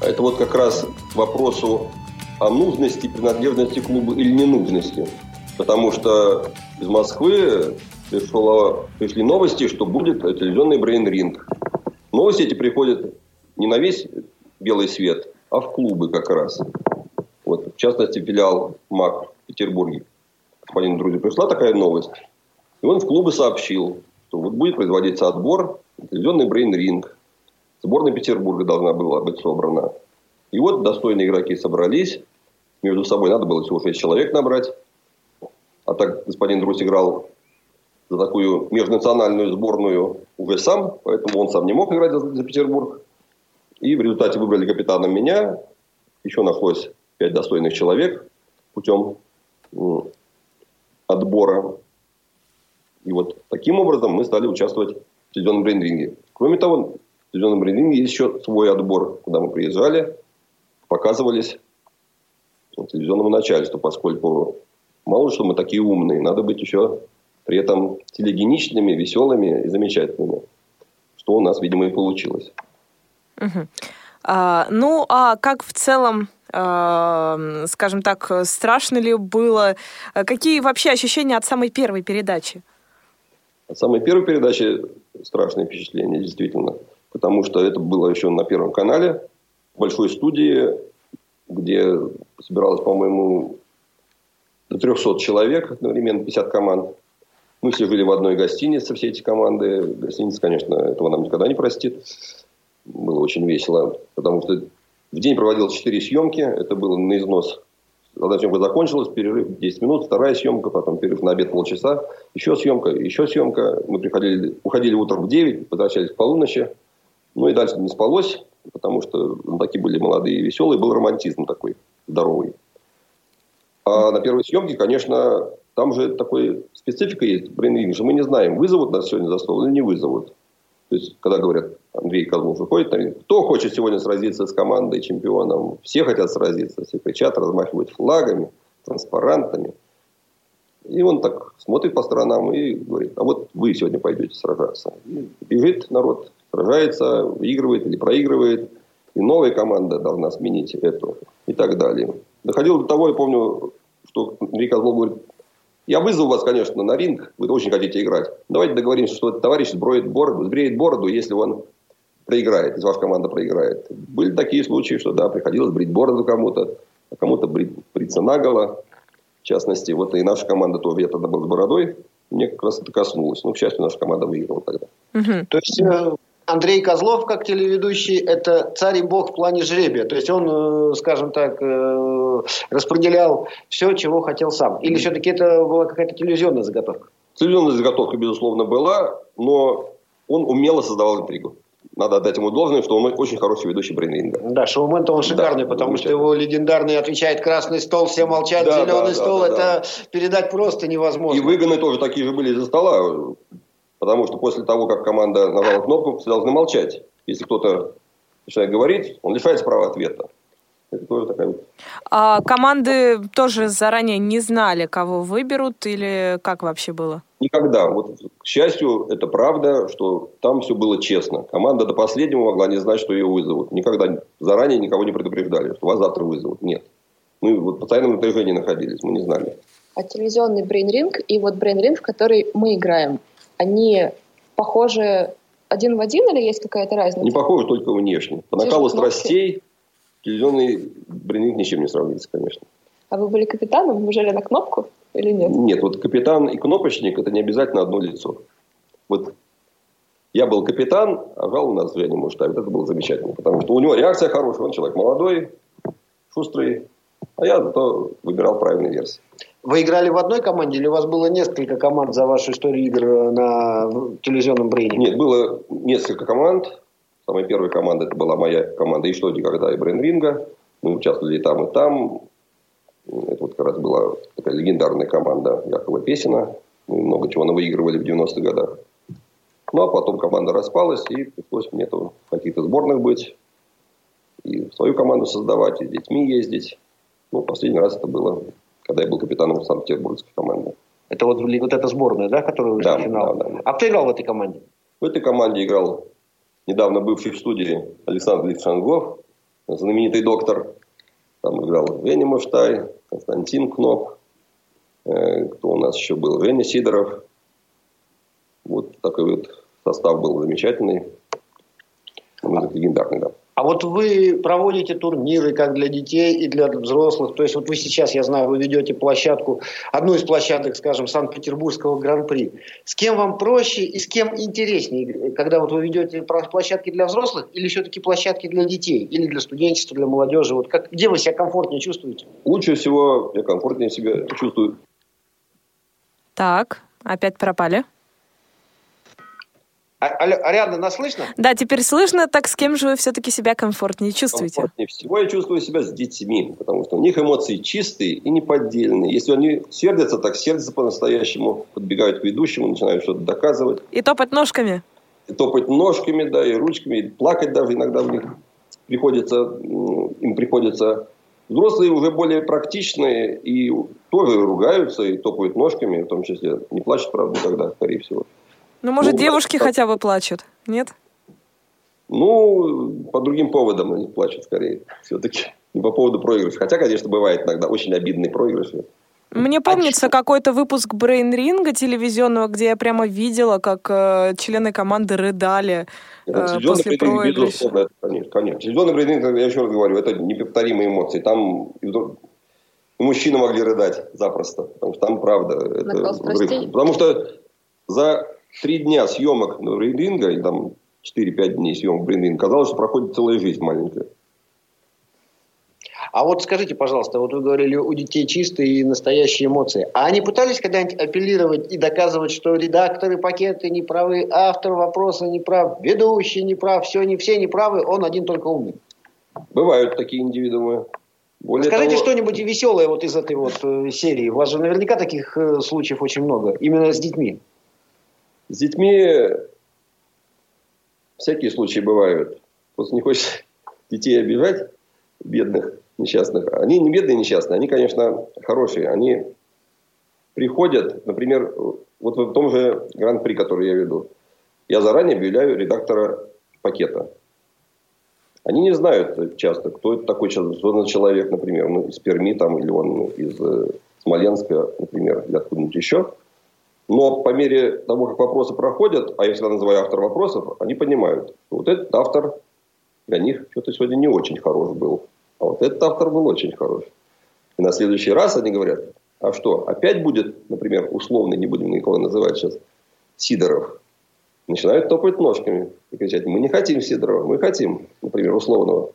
Это вот как раз к вопросу о нужности, принадлежности клуба или ненужности. Потому что из Москвы пришло, пришли новости, что будет телевизионный брейн-ринг. Новости эти приходят не на весь белый свет, а в клубы как раз. Вот, в частности, филиал МАК в Петербурге. Господин Друзь, пришла такая новость. И он в клубы сообщил, что вот будет производиться отбор, телевизионный брейн-ринг. Сборная Петербурга должна была быть собрана. И вот достойные игроки собрались. Между собой надо было всего 6 человек набрать. А так господин Друзь играл за такую межнациональную сборную уже сам, поэтому он сам не мог играть за, за Петербург. И в результате выбрали капитаном меня. Еще нашлось пять достойных человек путем отбора. И вот таким образом мы стали участвовать в телевизионном брендинге. Кроме того, в телевизионном брендинге есть еще свой отбор, куда мы приезжали, показывались телевизионному начальству, поскольку мало что мы такие умные, надо быть еще при этом телегеничными, веселыми и замечательными. Что у нас, видимо, и получилось. Угу. А, ну, а как в целом а, скажем так, страшно ли было? Какие вообще ощущения от самой первой передачи? От самой первой передачи страшные впечатления, действительно. Потому что это было еще на Первом канале, в большой студии, где собиралось, по-моему, до 300 человек одновременно, 50 команд. Мы все жили в одной гостинице, все эти команды. Гостиница, конечно, этого нам никогда не простит. Было очень весело, потому что в день проводилось четыре съемки. Это было на износ. Одна съемка закончилась, перерыв 10 минут, вторая съемка, потом перерыв на обед полчаса, еще съемка, еще съемка. Мы приходили, уходили утром в 9, возвращались к полуночи. Ну и дальше не спалось. потому что ну, такие были молодые и веселые, был романтизм такой здоровый. А на первой съемке, конечно, там же такой специфика есть, брейнринг же мы не знаем, вызовут нас сегодня за стол или не вызовут. То есть, когда говорят, Андрей Козлов выходит, там, кто хочет сегодня сразиться с командой чемпионом? Все хотят сразиться, все кричат, размахивают флагами, транспарантами. И он так смотрит по сторонам и говорит, а вот вы сегодня пойдете сражаться. И бежит народ, сражается, выигрывает или проигрывает. И новая команда должна сменить эту и так далее. Доходило до того, я помню, что Андрей Козлов говорит, я вызову вас, конечно, на ринг, вы очень хотите играть. Давайте договоримся, что этот товарищ сбреет бороду, сбреет бороду, если он проиграет, если ваша команда проиграет. Были такие случаи, что да, приходилось брить бороду кому-то, а кому-то брить, бриться наголо. В частности, вот и наша команда то я тогда был с бородой, мне как раз это коснулось. Ну, к счастью, наша команда выиграла тогда. Угу. То есть э, Андрей Козлов, как телеведущий, это царь и бог в плане жребия. То есть он, э, скажем так, э, распределял все, чего хотел сам. Или все-таки это была какая-то телевизионная заготовка? Телевизионная заготовка, безусловно, была, но он умело создавал интригу. Надо отдать ему должное, что он очень хороший ведущий брейнринга. Да, шоумен-то он шикарный, да, потому что его легендарный отвечает красный стол, все молчат, да, зеленый да, стол. Да, да, это да. передать просто невозможно. И выгоны тоже такие же были из-за стола. Потому что после того, как команда нажала кнопку, все должны молчать. Если кто-то начинает говорить, он лишается права ответа. Это тоже такая вот... А команды тоже заранее не знали, кого выберут, или как вообще было? Никогда. Вот, к счастью, это правда, что там все было честно. Команда до последнего могла не знать, что ее вызовут. Никогда заранее никого не предупреждали, что вас завтра вызовут. Нет. Мы вот в постоянном напряжении находились, мы не знали. А телевизионный брейнринг и вот брейнринг, в который мы играем – они похожи один в один или есть какая-то разница? Не похожи только внешне. По накалу страстей телевизионный бренинг ничем не сравнится, конечно. А вы были капитаном? Вы жали на кнопку или нет? Нет, вот капитан и кнопочник – это не обязательно одно лицо. Вот я был капитан, а жал у нас в реаниму штабе. Это было замечательно, потому что у него реакция хорошая. Он человек молодой, шустрый, а я зато выбирал правильные версии. Вы играли в одной команде или у вас было несколько команд за вашу историю игр на телевизионном брейне? Нет, было несколько команд. Самая первая команда это была моя команда «И что, никогда» и Брейн Ринга. Мы участвовали там, и там. Это вот как раз была такая легендарная команда Якова Песина. Мы много чего выигрывали в 90-х годах. Ну, а потом команда распалась, и пришлось мне то в каких-то сборных быть. И свою команду создавать, и с детьми ездить. Ну, последний раз это было когда я был капитаном Санкт-Петербургской команды. Это вот, вот эта сборная, да, которая вышла да, в финал? Да, да. А кто играл в этой команде? В этой команде играл недавно бывший в студии Александр Литшангов, знаменитый доктор. Там играл Веня Муштай, Константин Кноп. Э, кто у нас еще был? Женя Сидоров. Вот такой вот состав был замечательный. Музыка легендарный, да. А вот вы проводите турниры как для детей и для взрослых. То есть вот вы сейчас, я знаю, вы ведете площадку, одну из площадок, скажем, Санкт-Петербургского гран-при. С кем вам проще и с кем интереснее, когда вот вы ведете площадки для взрослых или все-таки площадки для детей, или для студенчества, для молодежи? Вот как, где вы себя комфортнее чувствуете? Лучше всего я комфортнее себя чувствую. Так, опять пропали. А, Ариадна, нас слышно? Да, теперь слышно. Так с кем же вы все-таки себя комфортнее чувствуете? Комфортнее всего я чувствую себя с детьми, потому что у них эмоции чистые и неподдельные. Если они сердятся, так сердятся по-настоящему, подбегают к ведущему, начинают что-то доказывать. И топать ножками? И топать ножками, да, и ручками, и плакать даже иногда в них приходится, им приходится. Взрослые уже более практичные и тоже ругаются и топают ножками, в том числе. Не плачут, правда, никогда, скорее всего. Ну, может, ну, девушки хотя бы плачут, нет? Ну, по другим поводам они плачут скорее. Все-таки не по поводу проигрыша. Хотя, конечно, бывает иногда очень обидные проигрыши. Мне помнится а какой-то выпуск Брейн Ринга телевизионного, где я прямо видела, как э, члены команды рыдали э, после проигрыша. Это, конечно, конечно. Телевизионный брейн я еще раз говорю, это неповторимые эмоции. Там и мужчины могли рыдать запросто, потому что там правда. Это. Потому что за три дня съемок брейнринга, или там 4-5 дней съемок брейнринга, казалось, что проходит целая жизнь маленькая. А вот скажите, пожалуйста, вот вы говорили, у детей чистые и настоящие эмоции. А они пытались когда-нибудь апеллировать и доказывать, что редакторы пакеты не правы, автор вопроса не прав, ведущий не прав, все, не все не правы, он один только умный? Бывают такие индивидуумы. Более Скажите того... что-нибудь веселое вот из этой вот э, серии. У вас же наверняка таких э, случаев очень много. Именно с детьми. С детьми всякие случаи бывают. Просто не хочешь детей обижать, бедных, несчастных. Они не бедные, несчастные. Они, конечно, хорошие. Они приходят, например, вот в том же гран-при, который я веду. Я заранее объявляю редактора пакета. Они не знают часто, кто это такой человек, человек, например, ну, из Перми там, или он из э, Смоленска, например, или откуда-нибудь еще. Но по мере того, как вопросы проходят, а я всегда называю автор вопросов, они понимают, вот этот автор для них что-то сегодня не очень хорош был. А вот этот автор был очень хорош. И на следующий раз они говорят, а что, опять будет, например, условный, не будем никого называть сейчас, Сидоров начинают топать ножками и кричать, мы не хотим Сидорова, мы хотим, например, условного.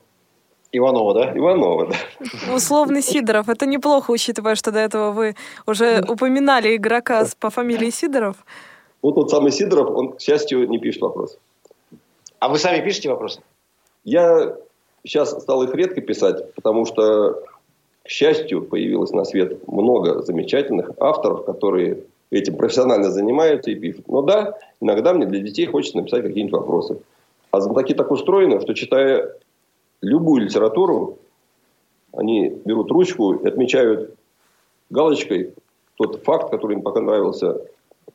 Иванова, да? Иванова, да. Условный Сидоров. Это неплохо, учитывая, что до этого вы уже упоминали игрока по фамилии Сидоров. Вот тот самый Сидоров, он, к счастью, не пишет вопрос. А вы сами пишете вопросы? Я сейчас стал их редко писать, потому что, к счастью, появилось на свет много замечательных авторов, которые этим профессионально занимаются и пишут. Но да, иногда мне для детей хочется написать какие-нибудь вопросы. А знатоки так устроены, что читая любую литературу, они берут ручку и отмечают галочкой тот факт, который им пока нравился,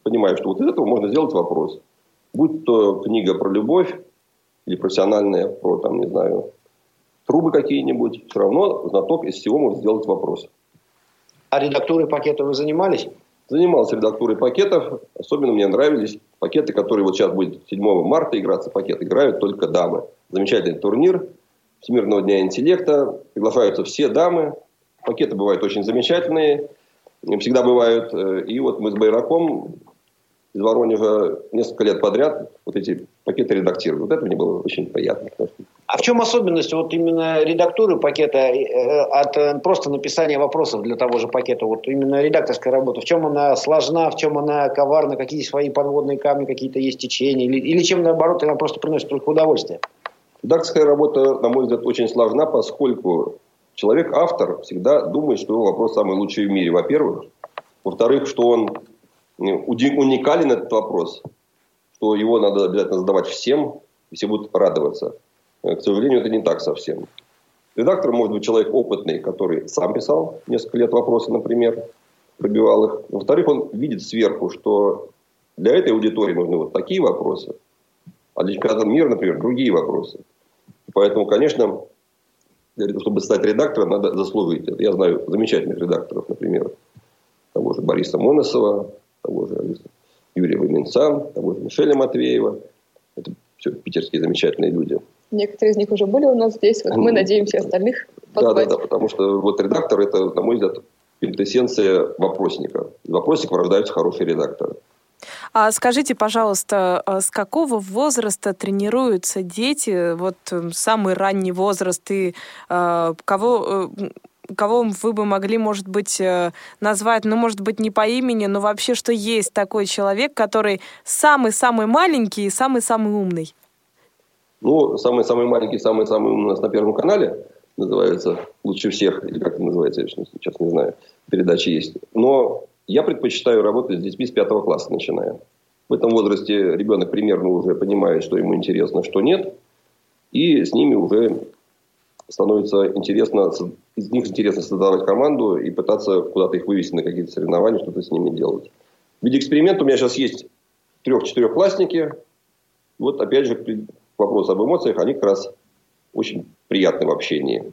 понимая, что вот из этого можно сделать вопрос. Будь то книга про любовь, или профессиональная про, там, не знаю, трубы какие-нибудь, все равно знаток из всего может сделать вопрос. А редактурой пакета вы занимались? Занимался редактурой пакетов. Особенно мне нравились пакеты, которые вот сейчас будет 7 марта играться пакет. Играют только дамы. Замечательный турнир Всемирного дня интеллекта. Приглашаются все дамы. Пакеты бывают очень замечательные. Всегда бывают. Э, и вот мы с Байраком из Воронежа несколько лет подряд вот эти пакеты редактировали. Вот это мне было очень приятно. А в чем особенность вот именно редактуры пакета э, от э, просто написания вопросов для того же пакета? Вот именно редакторская работа. В чем она сложна, в чем она коварна, какие свои подводные камни, какие-то есть течения? Или, или чем наоборот она просто приносит только удовольствие? Редакторская работа, на мой взгляд, очень сложна, поскольку человек-автор всегда думает, что его вопрос самый лучший в мире, во-первых. Во-вторых, что он уникален этот вопрос, что его надо обязательно задавать всем, и все будут радоваться. Э, к сожалению, это не так совсем. Редактор может быть человек опытный, который сам писал несколько лет вопросы, например, пробивал их. Во-вторых, он видит сверху, что для этой аудитории нужны вот такие вопросы, а для чемпионата мира, например, другие вопросы. Поэтому, конечно, для того, чтобы стать редактором, надо заслужить Я знаю замечательных редакторов, например, того же Бориса Моносова, того же Юрия Ваменца, того же Мишеля Матвеева. Это все питерские замечательные люди. Некоторые из них уже были у нас здесь, вот мы надеемся остальных Да, да, да, потому что вот редактор это, на мой взгляд, квинтэссенция вопросника. Из вопросников рождаются хорошие редакторы. А скажите, пожалуйста, а с какого возраста тренируются дети, вот самый ранний возраст, и э, кого, э, кого вы бы могли, может быть, э, назвать, ну, может быть, не по имени, но вообще, что есть такой человек, который самый-самый маленький и самый-самый умный? Ну, самый-самый маленький, самый-самый умный у нас на Первом канале называется «Лучше всех», или как это называется, я сейчас не знаю, передача есть. Но я предпочитаю работать с детьми с пятого класса, начиная. В этом возрасте ребенок примерно уже понимает, что ему интересно, что нет. И с ними уже становится интересно, из них интересно создавать команду и пытаться куда-то их вывести на какие-то соревнования, что-то с ними делать. В виде эксперимента у меня сейчас есть трех-четырехклассники. Вот опять же вопрос об эмоциях, они как раз очень приятны в общении.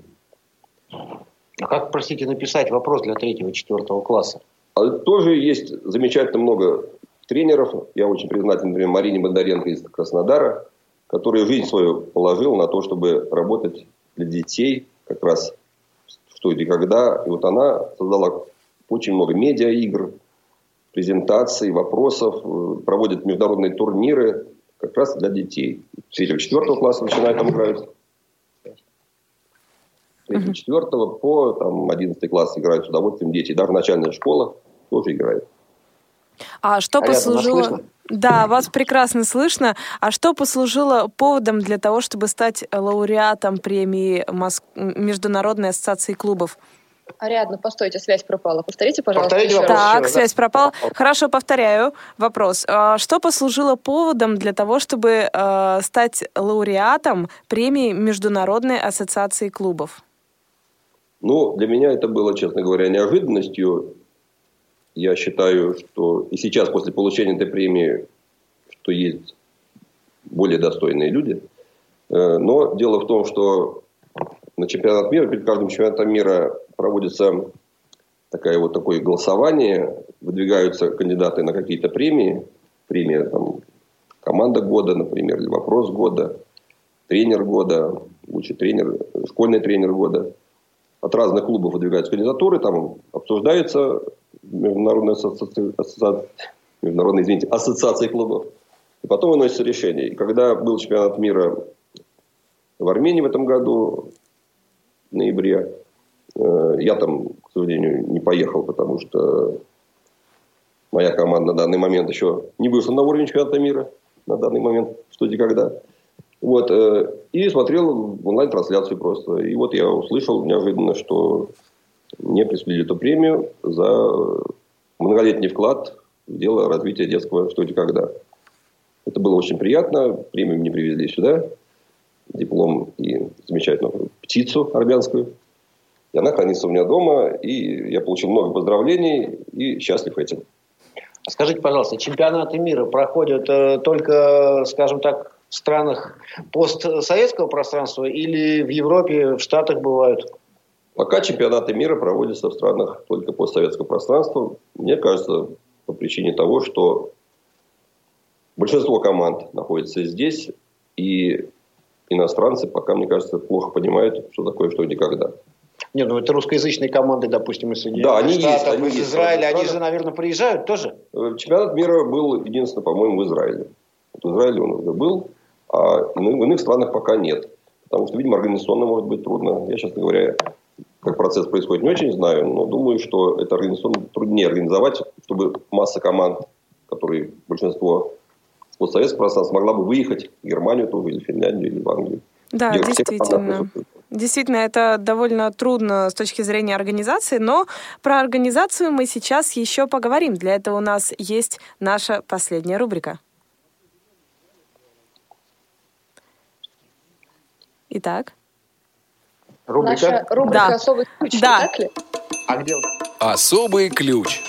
А как, простите, написать вопрос для третьего-четвертого класса? А тоже есть замечательно много тренеров. Я очень признателен, например, Марине Бондаренко из Краснодара, который жизнь свою положил на то, чтобы работать для детей, как раз что и когда. И вот она создала очень много медиа-игр, презентаций, вопросов, э, проводит международные турниры как раз для детей. С третьего, четвертого класса начинают там играть. 3-4 по там, 11 класс играют с удовольствием дети. Даже начальная школа тоже играет. А что Понятно, послужило... Да, вас прекрасно слышно. А что послужило поводом для того, чтобы стать лауреатом премии Мос- Международной ассоциации клубов? Ариадна, постойте, связь пропала. Повторите, пожалуйста, Повторите еще вопрос. раз. Так, еще связь да. пропала. Хорошо, повторяю вопрос. А Что послужило поводом для того, чтобы э, стать лауреатом премии Международной ассоциации клубов? Ну, для меня это было, честно говоря, неожиданностью. Я считаю, что и сейчас, после получения этой премии, что есть более достойные люди. Э, Но дело в том, что на чемпионат мира, перед каждым чемпионатом мира проводится такая вот такое голосование, выдвигаются кандидаты на какие-то премии, премия там, команда года, например, или вопрос года, тренер года, лучший тренер, школьный тренер года. От разных клубов выдвигаются кандидатуры, там обсуждается международная ассоциация, международная, извините, ассоциация клубов. И потом выносится решение. И когда был чемпионат мира в Армении в этом году, в ноябре, э, я там, к сожалению, не поехал, потому что моя команда на данный момент еще не вышла на уровень чемпионата мира. На данный момент, что и когда. Вот, э, и смотрел онлайн-трансляцию просто. И вот я услышал неожиданно, что мне присудили эту премию за многолетний вклад в дело развития детского что и когда. Это было очень приятно. Премию мне привезли сюда. Диплом и замечательную птицу армянскую. И она хранится у меня дома. И я получил много поздравлений и счастлив этим. Скажите, пожалуйста, чемпионаты мира проходят э, только, скажем так, в странах постсоветского пространства или в Европе, в Штатах бывают? Пока чемпионаты мира проводятся в странах только постсоветского пространства, мне кажется, по причине того, что большинство команд находится здесь, и иностранцы пока, мне кажется, плохо понимают, что такое что никогда. Нет, ну это русскоязычные команды, допустим, из Соединенных Да, они есть, Штатов, они из есть. Израиля. Они же, наверное, приезжают тоже? Э, Чемпионат мира был единственный, по-моему, в Израиле. Вот в Израиле он уже был, а в иных странах пока нет. Потому что, видимо, организационно может быть трудно. Я, честно говоря, как процесс происходит, не очень знаю, но думаю, что это организационно труднее организовать, чтобы масса команд, которые большинство постсоветского пространства, могла бы выехать в Германию тоже, или в Финляндию, или в Англию. Да, действительно. Действительно, это довольно трудно с точки зрения организации, но про организацию мы сейчас еще поговорим. Для этого у нас есть наша последняя рубрика. Итак, Рубрика? Наша рубрика Да. «Особый ключ», Да. так ли? А где? Особый ключ.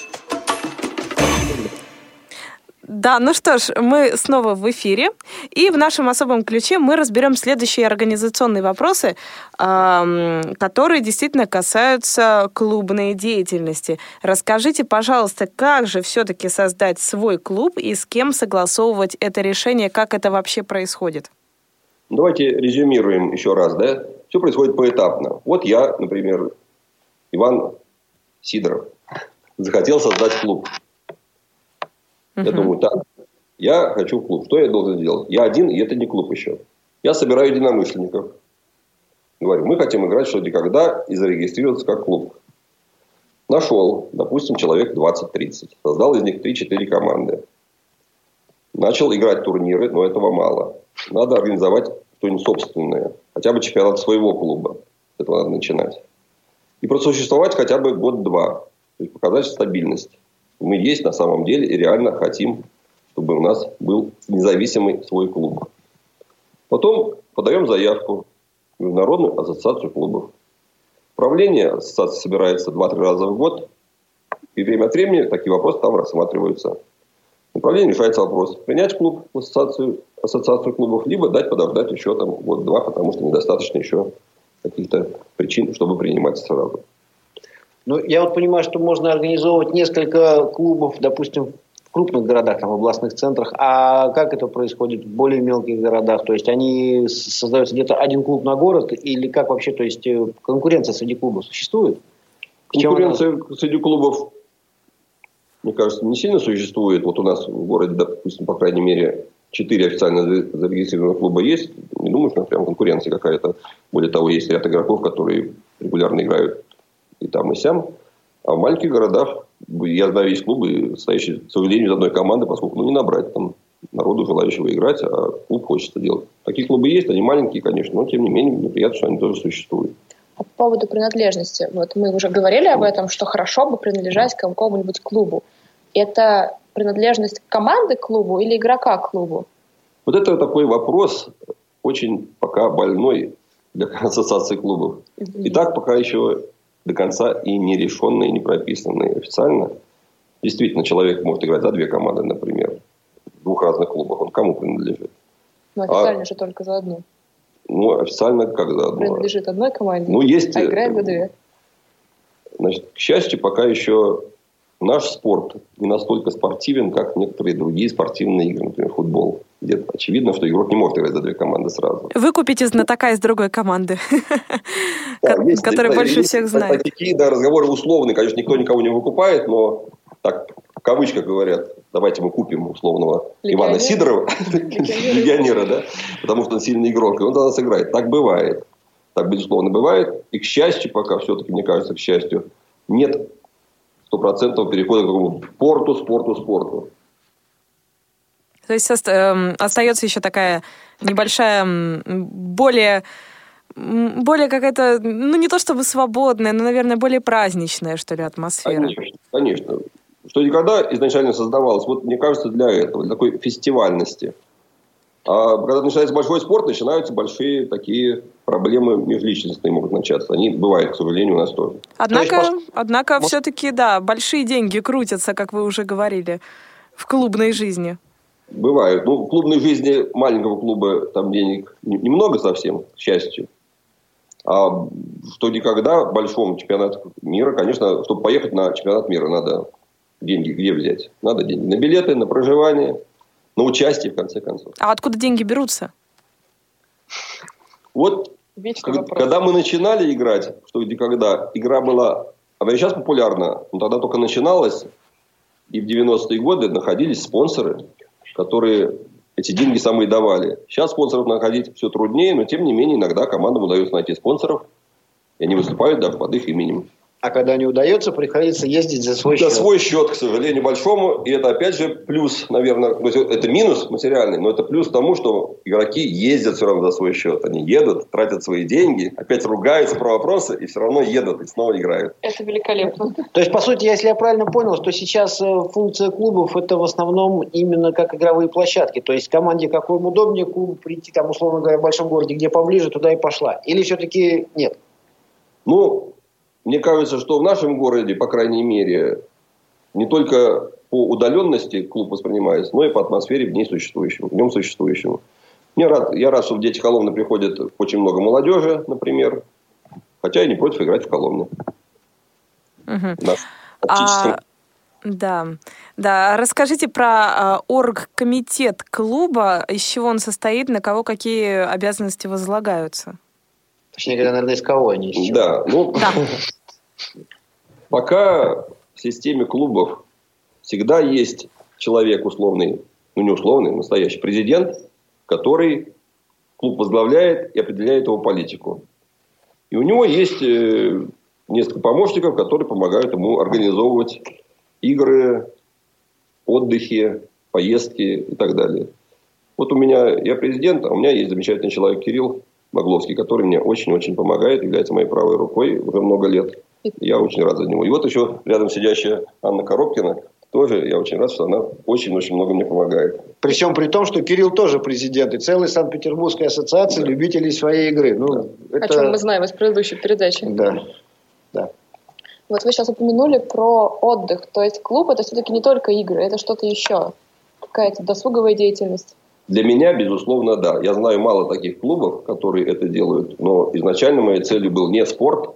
Да, ну что ж, мы снова в эфире, и в нашем особом ключе мы разберем следующие организационные вопросы, которые действительно касаются клубной деятельности. Расскажите, пожалуйста, как же все-таки создать свой клуб и с кем согласовывать это решение, как это вообще происходит? Давайте резюмируем еще раз, да? Все происходит поэтапно. Вот я, например, Иван Сидоров, захотел создать клуб. Я Мгм. думаю, так, я хочу в клуб. Что я должен сделать? Я один, и это не клуб еще. Я собираю единомышленников. Говорю, мы хотим играть что никогда и зарегистрироваться как клуб. Нашел, допустим, человек 20-30. Создал из них 3-4 команды. Начал играть турниры, но этого мало. Надо организовать что-нибудь собственное. Хотя бы чемпионат своего клуба. С этого надо начинать. И просуществовать хотя бы год-два. То есть показать стабильность. Мы есть на самом деле и реально хотим, чтобы у нас был независимый свой клуб. Потом подаем заявку в Международную ассоциацию клубов. Правление ассоциации собирается 2-3 раза в год. И время от времени такие вопросы там рассматриваются. Управление решается вопрос, принять клуб в ассоциацию, ассоциацию клубов, либо дать подождать еще там год-два, потому что недостаточно еще каких-то причин, чтобы принимать сразу. Ну, я вот понимаю, что можно организовывать несколько клубов, допустим, в крупных городах, там, в областных центрах. А как это происходит в более мелких городах? То есть они создаются где-то один клуб на город или как вообще? То есть э, конкуренция среди клубов существует? Чем она? Конкуренция среди клубов, мне кажется, не сильно существует. Вот у нас в городе, допустим, по крайней мере, четыре официально за- зарегистрированных клуба есть. Не думаю, что прям конкуренция какая-то. Более того, есть ряд игроков, которые регулярно играют и там, и сям. А в маленьких городах, я знаю, есть клубы, состоящие, к сожалению, из одной команды, поскольку ну, не набрать там народу, желающего играть, а клуб хочется делать. Такие клубы есть, они маленькие, конечно, но тем не менее, мне приятно, что они тоже существуют. А по поводу принадлежности, вот мы уже говорили об этом, что хорошо бы принадлежать к какому-нибудь клубу. Это принадлежность команды к клубу или игрока к клубу? Вот это такой вопрос очень пока больной для ассоциации клубов. И так пока еще до конца и не решенный, и не прописанный официально. Действительно, человек может играть за две команды, например, в двух разных клубах. Он кому принадлежит? Ну, официально а, же только за одну. Ну, официально как за одну? Принадлежит одной команде, ну, есть, а играет за две. Значит, к счастью, пока еще наш спорт не настолько спортивен, как некоторые другие спортивные игры, например, футбол. Где очевидно, что игрок не может играть за две команды сразу. Вы купите знатока из другой команды, который больше всех знает. Такие да, разговоры условные, конечно, никто никого не выкупает, но так кавычках говорят, давайте мы купим условного Ивана Сидорова, легионера, да, потому что он сильный игрок, и он тогда сыграет. Так бывает. Так, безусловно, бывает. И, к счастью, пока все-таки, мне кажется, к счастью, нет стопроцентного перехода к какому спорту, спорту, спорту. То есть э, остается еще такая небольшая, более, более какая-то, ну не то чтобы свободная, но, наверное, более праздничная, что ли, атмосфера. Конечно, конечно. Что никогда изначально создавалось, вот мне кажется, для этого, для такой фестивальности. А когда начинается большой спорт, начинаются большие такие проблемы межличностные могут начаться. Они бывают, к сожалению, у нас тоже. Однако, есть, однако может... все-таки, да, большие деньги крутятся, как вы уже говорили, в клубной жизни. Бывают. Ну, в клубной жизни маленького клуба там денег немного совсем, к счастью. А что никогда большому чемпионату мира, конечно, чтобы поехать на чемпионат мира, надо деньги где взять? Надо деньги на билеты, на проживание – на участие, в конце концов. А откуда деньги берутся? Вот когда, когда мы начинали играть, что где когда, игра была, и сейчас популярна, но тогда только начиналась, и в 90-е годы находились спонсоры, которые эти деньги самые давали. Сейчас спонсоров находить все труднее, но тем не менее иногда командам удается найти спонсоров, и они выступают даже под их именем. А когда не удается, приходится ездить за свой за счет. За свой счет, к сожалению, большому. И это, опять же, плюс, наверное, то это минус материальный, но это плюс тому, что игроки ездят все равно за свой счет. Они едут, тратят свои деньги, опять ругаются про вопросы и все равно едут и снова играют. Это великолепно. То есть, по сути, если я правильно понял, что сейчас э, функция клубов это в основном именно как игровые площадки. То есть команде какой удобнее клубу прийти, там, условно говоря, в большом городе, где поближе, туда и пошла. Или все-таки нет? Ну, мне кажется, что в нашем городе, по крайней мере, не только по удаленности клуб воспринимается, но и по атмосфере в ней существующему, в нем существующему. Я рад, я рад, что в Дети Коломны приходит очень много молодежи, например. Хотя я не против играть в Коломне. Угу. А, да, да. Расскажите про а, оргкомитет клуба, из чего он состоит, на кого какие обязанности возлагаются? Точнее говоря, наверное, из кого они из чего? Да, ну, да. пока в системе клубов всегда есть человек условный, ну не условный, настоящий президент, который клуб возглавляет и определяет его политику. И у него есть э, несколько помощников, которые помогают ему организовывать игры, отдыхи, поездки и так далее. Вот у меня, я президент, а у меня есть замечательный человек Кирилл, Магловский, который мне очень-очень помогает, является моей правой рукой уже много лет. Я очень рад за него. И вот еще рядом сидящая Анна Коробкина, тоже я очень рад, что она очень-очень много мне помогает. Причем при том, что Кирилл тоже президент и целой Санкт-Петербургской ассоциации да. любителей своей игры. Ну, да. это... О чем мы знаем из предыдущей передачи. Да. да. Вот вы сейчас упомянули про отдых. То есть клуб это все-таки не только игры, это что-то еще. Какая-то досуговая деятельность. Для меня, безусловно, да. Я знаю мало таких клубов, которые это делают. Но изначально моей целью был не спорт,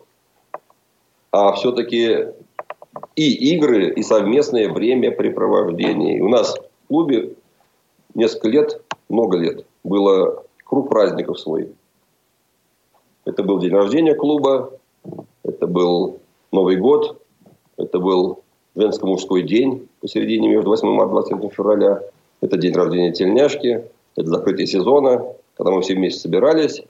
а все-таки и игры, и совместное времяпрепровождение. И у нас в клубе несколько лет, много лет, было круг праздников свой. Это был день рождения клуба, это был Новый год, это был женско-мужской день посередине между 8 марта и 27 февраля – это день рождения тельняшки, это закрытие сезона, когда мы все вместе собирались,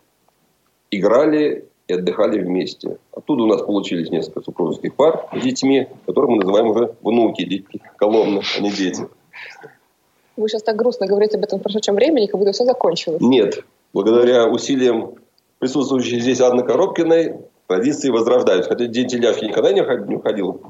играли и отдыхали вместе. Оттуда у нас получились несколько супружеских пар с детьми, которых мы называем уже внуки, дети Коломны, а не дети. Вы сейчас так грустно говорите об этом в прошедшем времени, как будто все закончилось. Нет. Благодаря усилиям присутствующей здесь Анны Коробкиной традиции возрождаются. Хотя День теляшки никогда не уходил,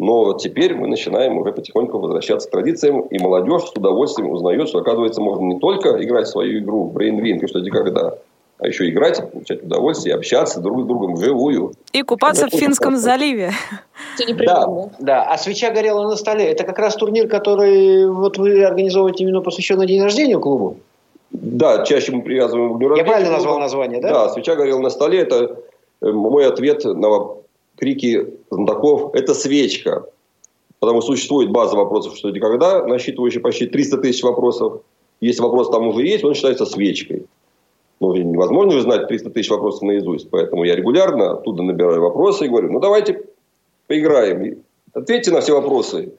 но теперь мы начинаем уже потихоньку возвращаться к традициям, и молодежь с удовольствием узнает, что, оказывается, можно не только играть в свою игру в Brain Ring, что где когда, а еще играть, получать удовольствие, общаться друг с другом вживую. И купаться Это в Финском просто. заливе. Да, да, а свеча горела на столе. Это как раз турнир, который вот вы организовываете именно посвященный день рождения клубу? Да, чаще мы привязываем к дню Я правильно назвал название, да? Да, свеча горела на столе. Это э, мой ответ на крики знатоков. Это свечка. Потому что существует база вопросов, что никогда, насчитывающая почти 300 тысяч вопросов. Если вопрос там уже есть, он считается свечкой. Ну, невозможно же знать 300 тысяч вопросов наизусть. Поэтому я регулярно оттуда набираю вопросы и говорю, ну, давайте поиграем. Ответьте на все вопросы.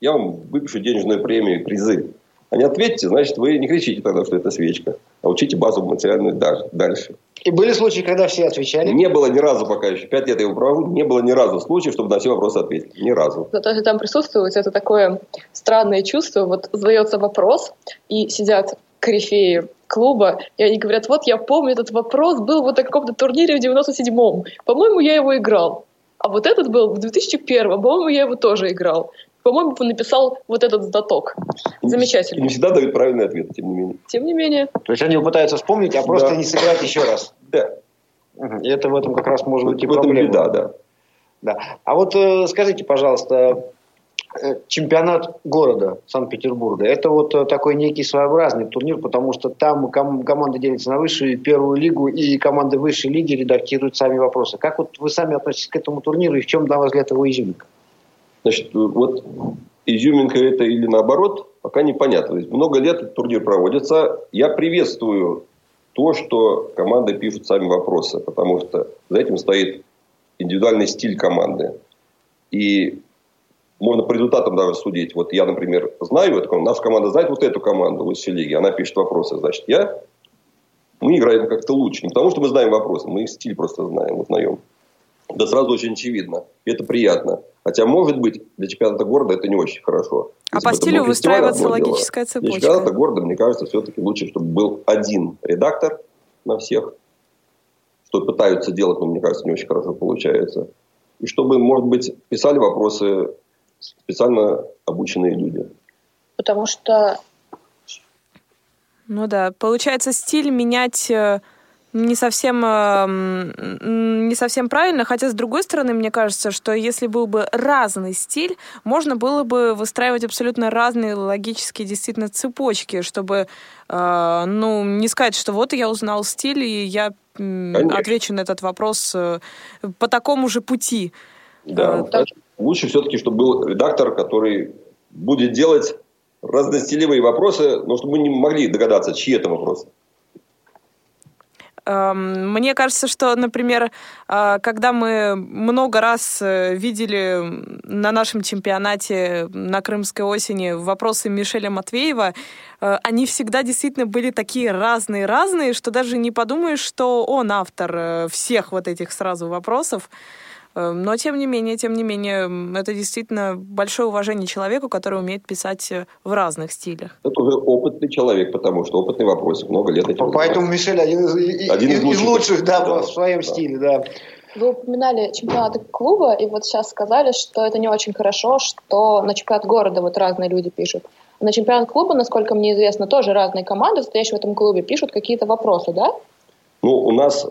Я вам выпишу денежную премию, призы. А не ответьте, значит, вы не кричите тогда, что это свечка, а учите базовую материальную дальше. И были случаи, когда все отвечали? Не было ни разу пока еще. Пять лет я его провожу, не было ни разу случаев, чтобы на все вопросы ответить. Ни разу. Но то, что там присутствует, это такое странное чувство. Вот задается вопрос, и сидят корифеи клуба, и они говорят, вот я помню этот вопрос, был вот на каком-то турнире в 97-м. По-моему, я его играл. А вот этот был в 2001-м, по-моему, я его тоже играл по-моему, написал вот этот знаток. Замечательно. И не всегда дают правильный ответ, тем не менее. Тем не менее. То есть они пытаются вспомнить, а просто да. не сыграть еще раз. Да. И это в этом как раз может быть и в проблема. Этом беда, да. да. А вот э, скажите, пожалуйста, э, чемпионат города Санкт-Петербурга. Это вот э, такой некий своеобразный турнир, потому что там ком- команда делится на высшую и первую лигу, и команды высшей лиги редактируют сами вопросы. Как вот вы сами относитесь к этому турниру и в чем, на ваш взгляд, его изюминка? Значит, вот изюминка это или наоборот, пока непонятно. То есть много лет этот турнир проводится. Я приветствую то, что команды пишут сами вопросы, потому что за этим стоит индивидуальный стиль команды. И можно по результатам даже судить. Вот я, например, знаю, это, наша команда знает вот эту команду в лиге, она пишет вопросы, значит, я, мы играем как-то лучше. Не потому, что мы знаем вопросы, мы их стиль просто знаем, узнаем. Да сразу очень очевидно. И это приятно. Хотя, может быть, для чемпионата города это не очень хорошо. А по стилю выстраивается логическая дело. цепочка. Для чемпионата города, мне кажется, все-таки лучше, чтобы был один редактор на всех. Что пытаются делать, но мне кажется, не очень хорошо получается. И чтобы, может быть, писали вопросы специально обученные люди. Потому что... Ну да, получается стиль менять э, не совсем, эм, не совсем правильно, хотя, с другой стороны, мне кажется, что если был бы разный стиль, можно было бы выстраивать абсолютно разные логические действительно цепочки, чтобы, э, ну, не сказать, что вот я узнал стиль, и я Конечно. отвечу на этот вопрос э, по такому же пути. Да, так... лучше все-таки, чтобы был редактор, который будет делать разностилевые вопросы, но чтобы мы не могли догадаться, чьи это вопросы. Эм, мне кажется, что, например, э, когда мы много раз э, видели на нашем чемпионате на Крымской осени вопросы Мишеля Матвеева, э, они всегда действительно были такие разные-разные, что даже не подумаешь, что он автор всех вот этих сразу вопросов. Эм, но, тем не менее, тем не менее, это действительно большое уважение человеку, который умеет писать э, в разных стилях. Это уже опытный человек, потому что опытный вопрос, много лет этим Поэтому занимается. Мишель один из, один из, из лучших, лучших да, да, в своем да. стиле, да. Вы упоминали чемпионаты клуба, и вот сейчас сказали, что это не очень хорошо, что на чемпионат города вот разные люди пишут. На чемпионат клуба, насколько мне известно, тоже разные команды, стоящие в этом клубе, пишут какие-то вопросы, да? Ну, у нас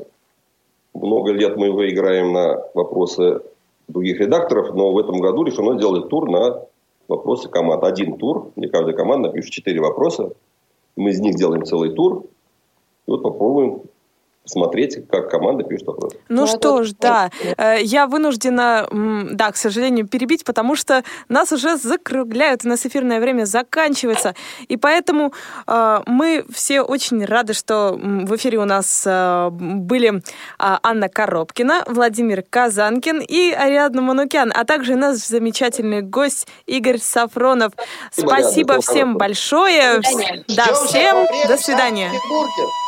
много лет мы уже играем на вопросы других редакторов, но в этом году решено сделать тур на вопросы команд. Один тур, где каждая команда пишет четыре вопроса. Мы из них делаем целый тур. И вот попробуем смотреть, как команда пишет вопрос. Ну, ну что ж, да, э, я вынуждена, да, к сожалению, перебить, потому что нас уже закругляют, у нас эфирное время заканчивается, и поэтому э, мы все очень рады, что в эфире у нас э, были Анна Коробкина, Владимир Казанкин и Ариадна Манукян, а также наш замечательный гость Игорь Сафронов. Спасибо всем большое. Да, всем до свидания.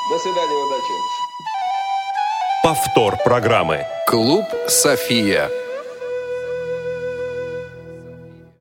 До свидания, удачи. Повтор программы. Клуб «София».